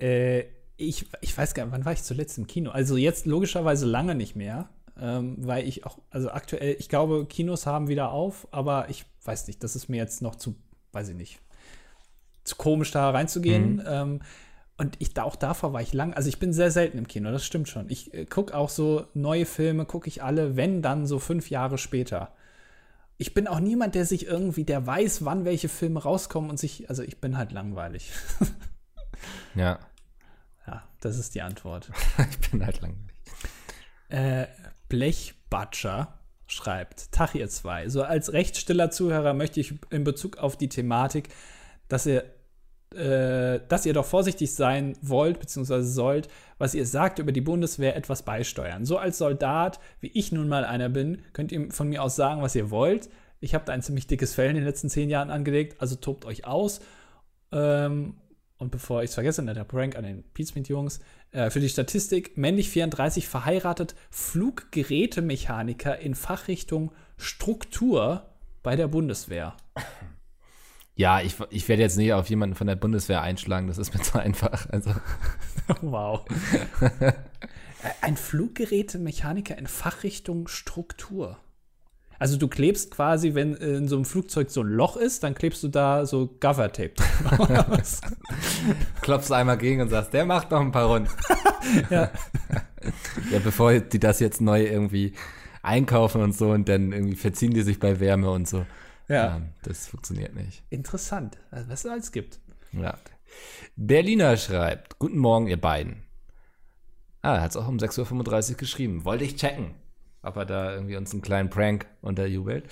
äh, ich, ich weiß gar nicht, wann war ich zuletzt im Kino? Also jetzt logischerweise lange nicht mehr, ähm, weil ich auch, also aktuell, ich glaube, Kinos haben wieder auf, aber ich weiß nicht, das ist mir jetzt noch zu, weiß ich nicht, zu komisch da reinzugehen. Ähm, und ich, da- auch davor war ich lang, also ich bin sehr selten im Kino, das stimmt schon. Ich äh, gucke auch so neue Filme, gucke ich alle, wenn dann so fünf Jahre später. Ich bin auch niemand, der sich irgendwie, der weiß, wann welche Filme rauskommen und sich, also ich bin halt langweilig. ja, Ja, das ist die Antwort. ich bin halt langweilig. Äh, Blechbatscher schreibt, Tag ihr zwei. So als recht stiller Zuhörer möchte ich in Bezug auf die Thematik, dass ihr, äh, dass ihr doch vorsichtig sein wollt, beziehungsweise sollt, was ihr sagt über die Bundeswehr etwas beisteuern. So als Soldat, wie ich nun mal einer bin, könnt ihr von mir aus sagen, was ihr wollt. Ich habe da ein ziemlich dickes Fell in den letzten zehn Jahren angelegt, also tobt euch aus. Ähm, und bevor ich es vergesse, netter Prank an den Pizmeet-Jungs. Äh, für die Statistik, männlich 34, verheiratet, Fluggerätemechaniker in Fachrichtung Struktur bei der Bundeswehr. Ja, ich, ich werde jetzt nicht auf jemanden von der Bundeswehr einschlagen, das ist mir zu einfach. Also, wow. Ein Fluggerätemechaniker in Fachrichtung Struktur. Also du klebst quasi, wenn in so einem Flugzeug so ein Loch ist, dann klebst du da so Cover-Tape drauf. Klopfst einmal gegen und sagst, der macht noch ein paar Runden. ja. ja, bevor die das jetzt neu irgendwie einkaufen und so und dann irgendwie verziehen die sich bei Wärme und so. Ja. Ähm, das funktioniert nicht. Interessant, also, was es alles gibt. Ja. Berliner schreibt, guten Morgen, ihr beiden. Ah, er hat es auch um 6.35 Uhr geschrieben. Wollte ich checken, ob er da irgendwie uns einen kleinen Prank unterjubelt.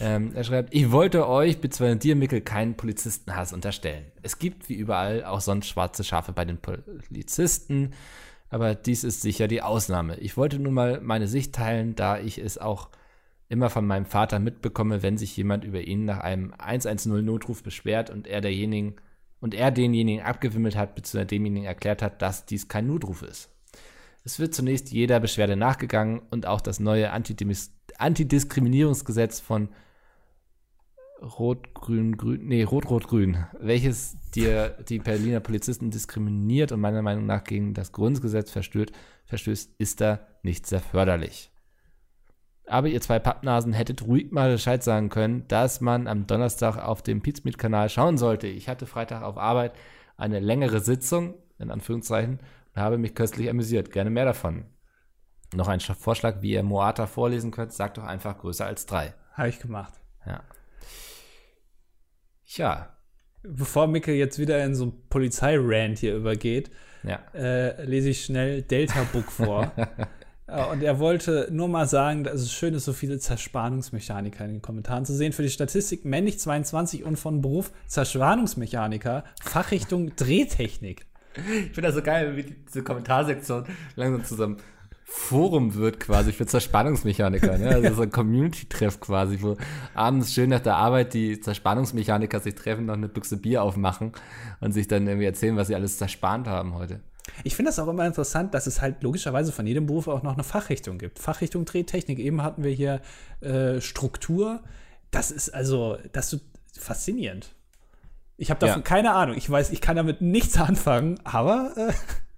Ähm, er schreibt, ich wollte euch, beziehungsweise dir, Mickel, keinen Polizistenhass unterstellen. Es gibt wie überall auch sonst schwarze Schafe bei den Polizisten, aber dies ist sicher die Ausnahme. Ich wollte nur mal meine Sicht teilen, da ich es auch immer von meinem Vater mitbekomme, wenn sich jemand über ihn nach einem 110 Notruf beschwert und er derjenigen und er denjenigen abgewimmelt hat, bzw. demjenigen erklärt hat, dass dies kein Notruf ist. Es wird zunächst jeder Beschwerde nachgegangen und auch das neue Antidiskriminierungsgesetz von Rot-Grün-Grün, nee, Rot-Rot-Grün, welches dir die Berliner Polizisten diskriminiert und meiner Meinung nach gegen das Grundgesetz verstößt, verstößt ist da nicht sehr förderlich. Aber ihr zwei Pappnasen hättet ruhig mal Bescheid sagen können, dass man am Donnerstag auf dem Pizmeet-Kanal schauen sollte. Ich hatte Freitag auf Arbeit eine längere Sitzung, in Anführungszeichen, habe mich köstlich amüsiert. Gerne mehr davon. Noch ein Vorschlag, wie ihr Moata vorlesen könnt, sagt doch einfach größer als drei. Habe ich gemacht. Ja. Ja. Bevor Mickel jetzt wieder in so ein Polizeirand hier übergeht, ja. äh, lese ich schnell Delta Book vor. Und er wollte nur mal sagen, dass es schön ist, so viele Zerspannungsmechaniker in den Kommentaren zu sehen. Für die Statistik männlich 22 und von Beruf Zerspannungsmechaniker, Fachrichtung Drehtechnik. Ich finde das so geil, wie diese Kommentarsektion langsam zusammen Forum wird quasi für Zerspannungsmechaniker. Ne? Also so ein Community-Treff quasi, wo abends schön nach der Arbeit die Zerspannungsmechaniker sich treffen, noch eine Büchse Bier aufmachen und sich dann irgendwie erzählen, was sie alles zerspannt haben heute. Ich finde das auch immer interessant, dass es halt logischerweise von jedem Beruf auch noch eine Fachrichtung gibt. Fachrichtung Drehtechnik. Eben hatten wir hier äh, Struktur. Das ist also, das ist faszinierend. Ich habe davon ja. keine Ahnung. Ich weiß, ich kann damit nichts anfangen, aber äh,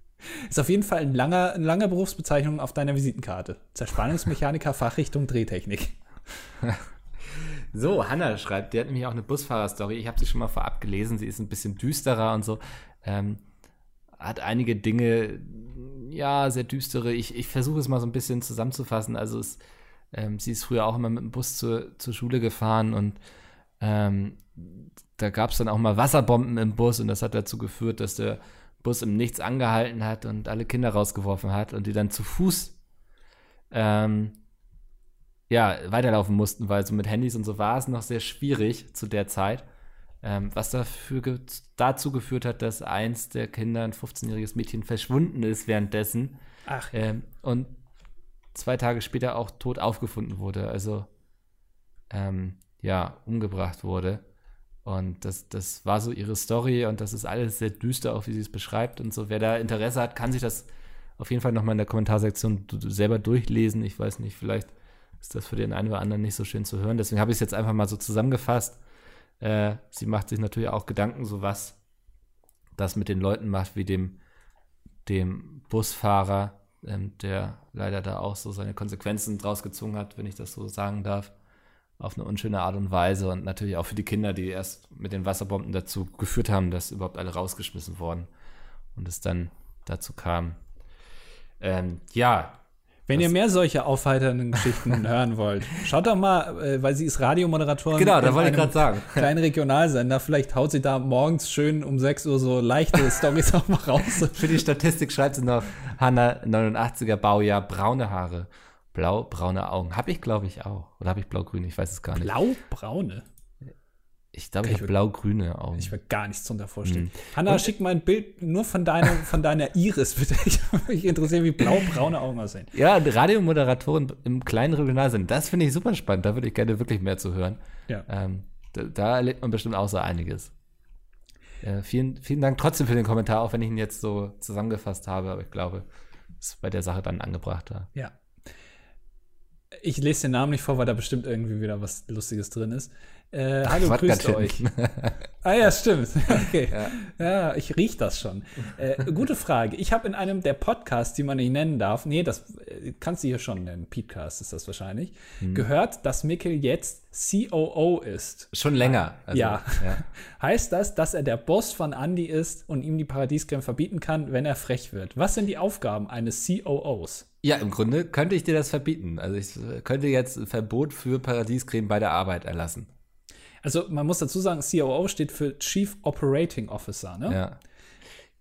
ist auf jeden Fall ein langer, eine lange Berufsbezeichnung auf deiner Visitenkarte. Zerspannungsmechaniker, Fachrichtung Drehtechnik. So, Hanna schreibt, die hat nämlich auch eine Busfahrerstory. Ich habe sie schon mal vorab gelesen. Sie ist ein bisschen düsterer und so. Ähm, hat einige Dinge, ja, sehr düstere. Ich, ich versuche es mal so ein bisschen zusammenzufassen. Also es, ähm, sie ist früher auch immer mit dem Bus zur, zur Schule gefahren und ähm, da gab es dann auch mal Wasserbomben im Bus und das hat dazu geführt, dass der Bus im Nichts angehalten hat und alle Kinder rausgeworfen hat und die dann zu Fuß ähm, ja, weiterlaufen mussten, weil so mit Handys und so war es noch sehr schwierig zu der Zeit. Ähm, was dafür ge dazu geführt hat, dass eins der Kinder, ein 15-jähriges Mädchen, verschwunden ist währenddessen. Ach. Ähm, und zwei Tage später auch tot aufgefunden wurde. Also, ähm, ja, umgebracht wurde. Und das, das war so ihre Story und das ist alles sehr düster, auch wie sie es beschreibt und so. Wer da Interesse hat, kann sich das auf jeden Fall nochmal in der Kommentarsektion selber durchlesen. Ich weiß nicht, vielleicht ist das für den einen oder anderen nicht so schön zu hören. Deswegen habe ich es jetzt einfach mal so zusammengefasst. Äh, sie macht sich natürlich auch Gedanken, so was das mit den Leuten macht, wie dem, dem Busfahrer, ähm, der leider da auch so seine Konsequenzen draus gezogen hat, wenn ich das so sagen darf, auf eine unschöne Art und Weise und natürlich auch für die Kinder, die erst mit den Wasserbomben dazu geführt haben, dass überhaupt alle rausgeschmissen wurden und es dann dazu kam. Ähm, ja, wenn ihr mehr solche aufheiternden Geschichten hören wollt, schaut doch mal, äh, weil sie ist Radiomoderatorin. Genau, da wollte ich gerade sagen. Kleinen Regionalsender. Vielleicht haut sie da morgens schön um 6 Uhr so leichte Storys auch mal raus. Für die Statistik schreibt sie noch Hanna, 89er Baujahr, braune Haare, blau-braune Augen. Habe ich, glaube ich, auch. Oder habe ich blau-grün? Ich weiß es gar nicht. Blau-braune? Ich glaube, ich habe blau-grüne Augen. Ich will gar nichts drunter vorstellen. Mhm. Hanna, Und, schick mal ein Bild nur von deiner, von deiner Iris, bitte. Ich mich interessieren, wie blau-braune Augen aussehen. Ja, Radiomoderatorin im kleinen Regionalsender. Das finde ich super spannend. Da würde ich gerne wirklich mehr zu hören. Ja. Ähm, da, da, erlebt man bestimmt auch so einiges. Äh, vielen, vielen Dank trotzdem für den Kommentar, auch wenn ich ihn jetzt so zusammengefasst habe. Aber ich glaube, es ist bei der Sache dann angebracht. Ja. ja. Ich lese den Namen nicht vor, weil da bestimmt irgendwie wieder was Lustiges drin ist. Äh, hallo, grüßt euch. ah ja, stimmt. Okay. Ja, ja ich riech das schon. Äh, gute Frage. Ich habe in einem der Podcasts, die man nicht nennen darf, nee, das äh, kannst du hier schon nennen, Podcast ist das wahrscheinlich, hm. gehört, dass Mikkel jetzt COO ist. Schon länger. Also, ja. ja. heißt das, dass er der Boss von Andy ist und ihm die Paradiescreme verbieten kann, wenn er frech wird? Was sind die Aufgaben eines COOs? Ja, im Grunde könnte ich dir das verbieten. Also ich könnte jetzt ein Verbot für Paradiescreme bei der Arbeit erlassen. Also man muss dazu sagen, COO steht für Chief Operating Officer, ne? Ja.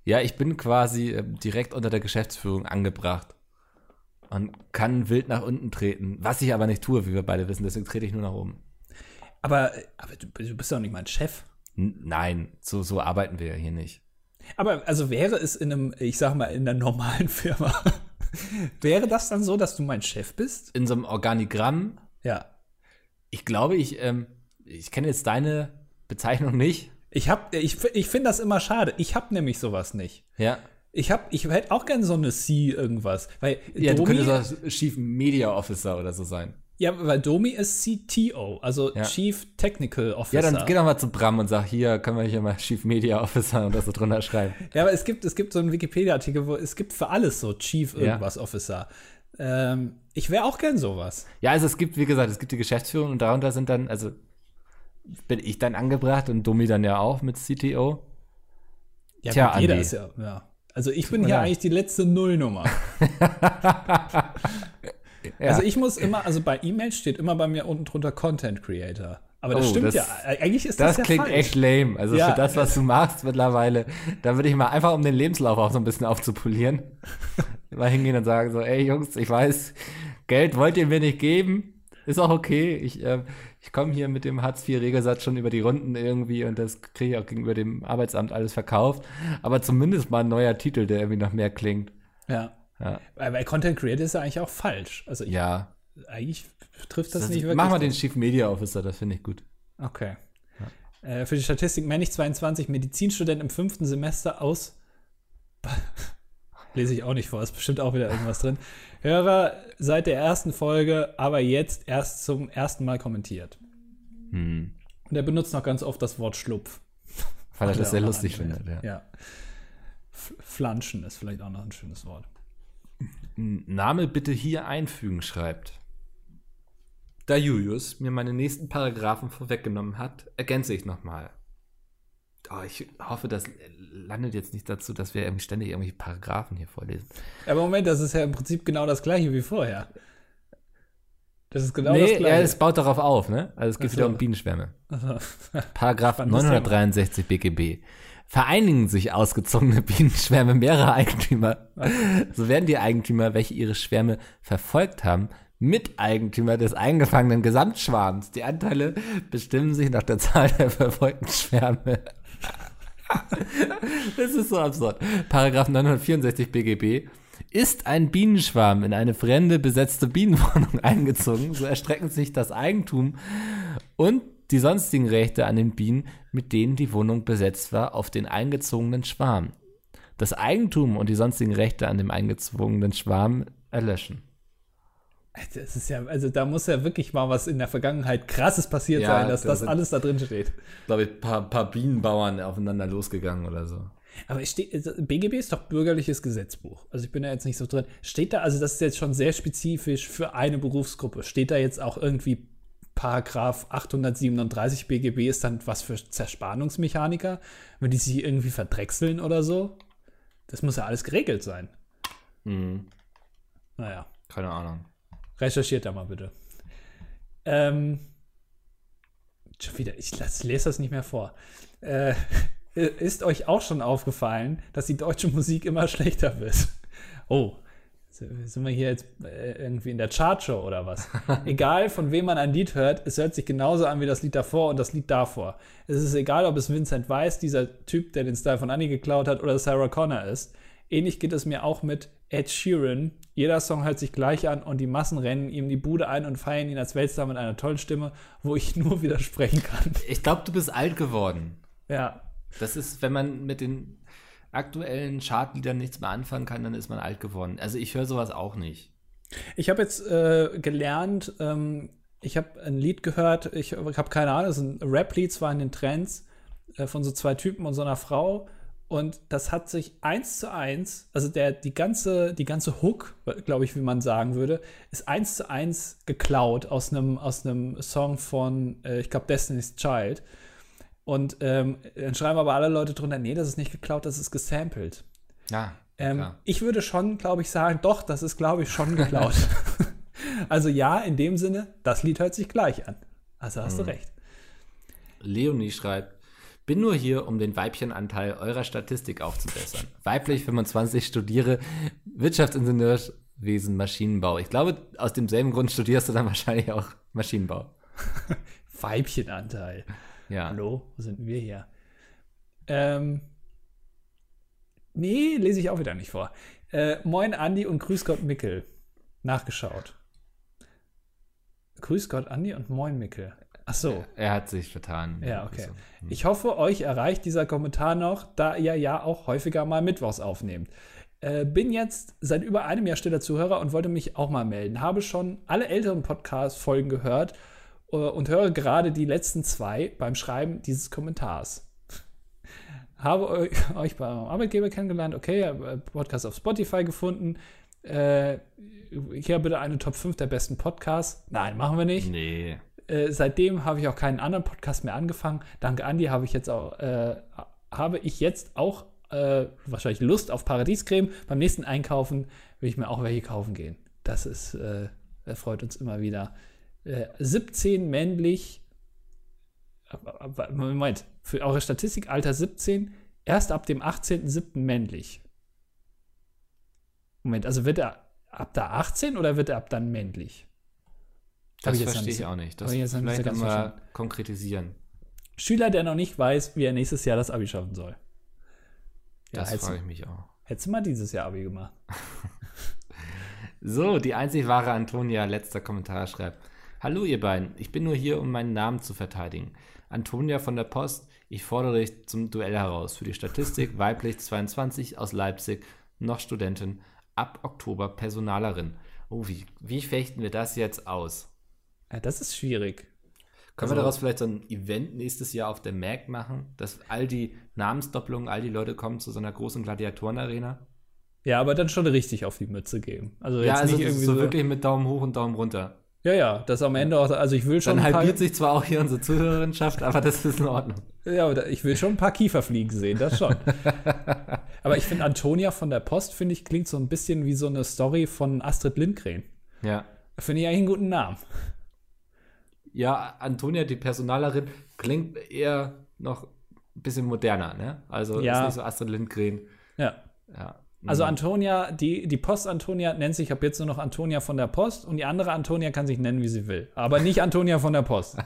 Ja, ich bin quasi äh, direkt unter der Geschäftsführung angebracht und kann wild nach unten treten, was ich aber nicht tue, wie wir beide wissen, deswegen trete ich nur nach oben. Aber, aber du, du bist doch nicht mein Chef. N nein, so, so arbeiten wir ja hier nicht. Aber also wäre es in einem, ich sag mal, in einer normalen Firma, wäre das dann so, dass du mein Chef bist? In so einem Organigramm? Ja. Ich glaube, ich, ähm, ich kenne jetzt deine Bezeichnung nicht. Ich hab, ich, ich finde das immer schade. Ich habe nämlich sowas nicht. Ja. Ich hab, ich hätte auch gerne so eine C irgendwas, weil ja, Domi, du könntest so Chief Media Officer oder so sein. Ja, weil Domi ist CTO, also ja. Chief Technical Officer. Ja, dann geh doch mal zu Bram und sag, hier können wir hier mal Chief Media Officer und das so drunter schreiben. Ja, aber es gibt, es gibt so einen Wikipedia-Artikel, wo es gibt für alles so Chief irgendwas ja. Officer. Ähm, ich wäre auch gern sowas. Ja, also es gibt, wie gesagt, es gibt die Geschäftsführung und darunter sind dann, also bin ich dann angebracht und Domi dann ja auch mit CTO. Ja, Tja, gut, jeder Andi. ist ja, ja. Also ich bin hier ja. eigentlich die letzte Nullnummer. ja. Also ich muss immer, also bei E-Mails steht immer bei mir unten drunter Content Creator. Aber das oh, stimmt das, ja. Eigentlich ist das, das ja klingt falsch. echt lame. Also ja. für das, was du machst mittlerweile, da würde ich mal einfach, um den Lebenslauf auch so ein bisschen aufzupolieren, mal hingehen und sagen so, ey Jungs, ich weiß, Geld wollt ihr mir nicht geben, ist auch okay. Ich, äh, ich komme hier mit dem Hartz-IV-Regelsatz schon über die Runden irgendwie und das kriege ich auch gegenüber dem Arbeitsamt alles verkauft. Aber zumindest mal ein neuer Titel, der irgendwie noch mehr klingt. Ja. ja. Bei Content Creator ist ja eigentlich auch falsch. Also ich, ja. Eigentlich trifft das, das nicht wirklich. Mach mal den Chief Media Officer, das finde ich gut. Okay. Ja. Äh, für die Statistik Männlich 22, Medizinstudent im fünften Semester aus. Lese ich auch nicht vor, ist bestimmt auch wieder irgendwas drin. Hörer seit der ersten Folge, aber jetzt erst zum ersten Mal kommentiert. Hm. Und er benutzt noch ganz oft das Wort Schlupf. Weil er das sehr lustig findet, ja. ja. Flanschen ist vielleicht auch noch ein schönes Wort. Name bitte hier einfügen, schreibt. Da Julius mir meine nächsten Paragraphen vorweggenommen hat, ergänze ich nochmal. Oh, ich hoffe, das landet jetzt nicht dazu, dass wir ständig irgendwelche Paragraphen hier vorlesen. Aber Moment, das ist ja im Prinzip genau das gleiche wie vorher. Das ist genau nee, das gleiche. Ja, es baut darauf auf, ne? Also es geht so. wieder um Bienenschwärme. Paragraph 963 BGB. Vereinigen sich ausgezogene Bienenschwärme mehrerer Eigentümer. so werden die Eigentümer, welche ihre Schwärme verfolgt haben, Miteigentümer des eingefangenen Gesamtschwarms. Die Anteile bestimmen sich nach der Zahl der verfolgten Schwärme. das ist so absurd. Paragraph 964 BGB. Ist ein Bienenschwarm in eine fremde besetzte Bienenwohnung eingezogen, so erstrecken sich das Eigentum und die sonstigen Rechte an den Bienen, mit denen die Wohnung besetzt war, auf den eingezogenen Schwarm. Das Eigentum und die sonstigen Rechte an dem eingezogenen Schwarm erlöschen. Das ist ja, also da muss ja wirklich mal was in der Vergangenheit krasses passiert ja, sein, dass da das alles da drin steht. Glaube ich, ein paar, paar Bienenbauern aufeinander losgegangen oder so. Aber steht, also BGB ist doch bürgerliches Gesetzbuch. Also ich bin da jetzt nicht so drin. Steht da, also das ist jetzt schon sehr spezifisch für eine Berufsgruppe. Steht da jetzt auch irgendwie Paragraph 837 BGB ist dann was für Zerspannungsmechaniker, wenn die sich irgendwie verdrechseln oder so? Das muss ja alles geregelt sein. Mhm. Naja. Keine Ahnung. Recherchiert da mal bitte. Ähm, schon wieder, ich lese das nicht mehr vor. Äh, ist euch auch schon aufgefallen, dass die deutsche Musik immer schlechter wird? Oh, sind wir hier jetzt äh, irgendwie in der Chartshow oder was? egal, von wem man ein Lied hört, es hört sich genauso an wie das Lied davor und das Lied davor. Es ist egal, ob es Vincent Weiss, dieser Typ, der den Style von Annie geklaut hat, oder Sarah Connor ist. Ähnlich geht es mir auch mit Ed Sheeran. Jeder Song hört sich gleich an und die Massen rennen ihm die Bude ein und feiern ihn als Weltstar mit einer tollen Stimme, wo ich nur widersprechen kann. Ich glaube, du bist alt geworden. Ja. Das ist, wenn man mit den aktuellen Chartliedern nichts mehr anfangen kann, dann ist man alt geworden. Also ich höre sowas auch nicht. Ich habe jetzt äh, gelernt, ähm, ich habe ein Lied gehört, ich habe keine Ahnung, es ist ein Rap-Lied, zwar in den Trends äh, von so zwei Typen und so einer Frau. Und das hat sich eins zu eins, also der, die ganze, die ganze Hook, glaube ich, wie man sagen würde, ist eins zu eins geklaut aus einem aus Song von, äh, ich glaube, Destiny's Child. Und ähm, dann schreiben aber alle Leute drunter, nee, das ist nicht geklaut, das ist gesampelt. Ja. Ähm, ich würde schon, glaube ich, sagen, doch, das ist, glaube ich, schon geklaut. also ja, in dem Sinne, das Lied hört sich gleich an. Also hast mhm. du recht. Leonie schreibt, bin nur hier, um den Weibchenanteil eurer Statistik aufzubessern. Weiblich 25 studiere Wirtschaftsingenieurwesen Maschinenbau. Ich glaube, aus demselben Grund studierst du dann wahrscheinlich auch Maschinenbau. Weibchenanteil. Ja. Hallo, wo sind wir hier? Ähm, nee, lese ich auch wieder nicht vor. Äh, Moin Andi und Grüß Gott Mickel. Nachgeschaut. Grüß Gott Andi und Moin Mickel. Ach so. Er hat sich vertan. Ja, okay. So. Hm. Ich hoffe, euch erreicht dieser Kommentar noch, da ihr ja auch häufiger mal Mittwochs aufnehmt. Äh, bin jetzt seit über einem Jahr stiller Zuhörer und wollte mich auch mal melden. Habe schon alle älteren Podcast-Folgen gehört äh, und höre gerade die letzten zwei beim Schreiben dieses Kommentars. Habe euch, euch beim Arbeitgeber kennengelernt, okay, äh, Podcast auf Spotify gefunden. Äh, hier bitte eine Top 5 der besten Podcasts. Nein, machen wir nicht. Nee. Äh, seitdem habe ich auch keinen anderen Podcast mehr angefangen. Dank Andi habe ich jetzt auch, äh, habe ich jetzt auch äh, wahrscheinlich Lust auf Paradiescreme. Beim nächsten Einkaufen will ich mir auch welche kaufen gehen. Das ist, äh, freut uns immer wieder. 17 äh, männlich. Moment, für eure Statistik Alter 17, erst ab dem 18.07. männlich. Moment, also wird er ab da 18 oder wird er ab dann männlich? Das verstehe ich auch nicht. Das jetzt vielleicht ganz mal konkretisieren. Schüler, der noch nicht weiß, wie er nächstes Jahr das Abi schaffen soll. Ja, das frage ich mich auch. Hättest du mal dieses Jahr Abi gemacht. so, die einzig wahre Antonia, letzter Kommentar, schreibt: Hallo, ihr beiden. Ich bin nur hier, um meinen Namen zu verteidigen. Antonia von der Post, ich fordere dich zum Duell heraus. Für die Statistik weiblich 22 aus Leipzig, noch Studentin, ab Oktober Personalerin. Oh, wie, wie fechten wir das jetzt aus? Ja, das ist schwierig. Können also, wir daraus vielleicht so ein Event nächstes Jahr auf der Mac machen, dass all die Namensdoppelungen, all die Leute kommen zu so einer großen Gladiatorenarena? Ja, aber dann schon richtig auf die Mütze geben. Also ja, also nicht irgendwie so, so wirklich mit Daumen hoch und Daumen runter. Ja, ja, das am Ende auch, also ich will schon. Dann halbiert sich zwar auch hier unsere Zuhörerinschaft, aber das ist in Ordnung. Ja, aber ich will schon ein paar Kieferfliegen sehen, das schon. aber ich finde Antonia von der Post, finde ich, klingt so ein bisschen wie so eine Story von Astrid Lindgren. Ja. Finde ich eigentlich einen guten Namen. Ja, Antonia, die Personalerin, klingt eher noch ein bisschen moderner, ne? Also ja. ist nicht so Astrid Lindgren. Ja. Ja. Also mhm. Antonia, die, die Post-Antonia nennt sich ab jetzt nur noch Antonia von der Post und die andere Antonia kann sich nennen, wie sie will. Aber nicht Antonia von der Post.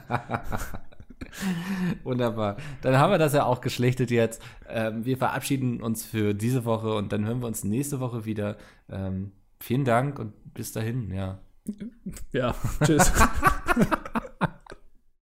Wunderbar. Dann haben wir das ja auch geschlechtet jetzt. Ähm, wir verabschieden uns für diese Woche und dann hören wir uns nächste Woche wieder. Ähm, vielen Dank und bis dahin, ja. Ja, tschüss.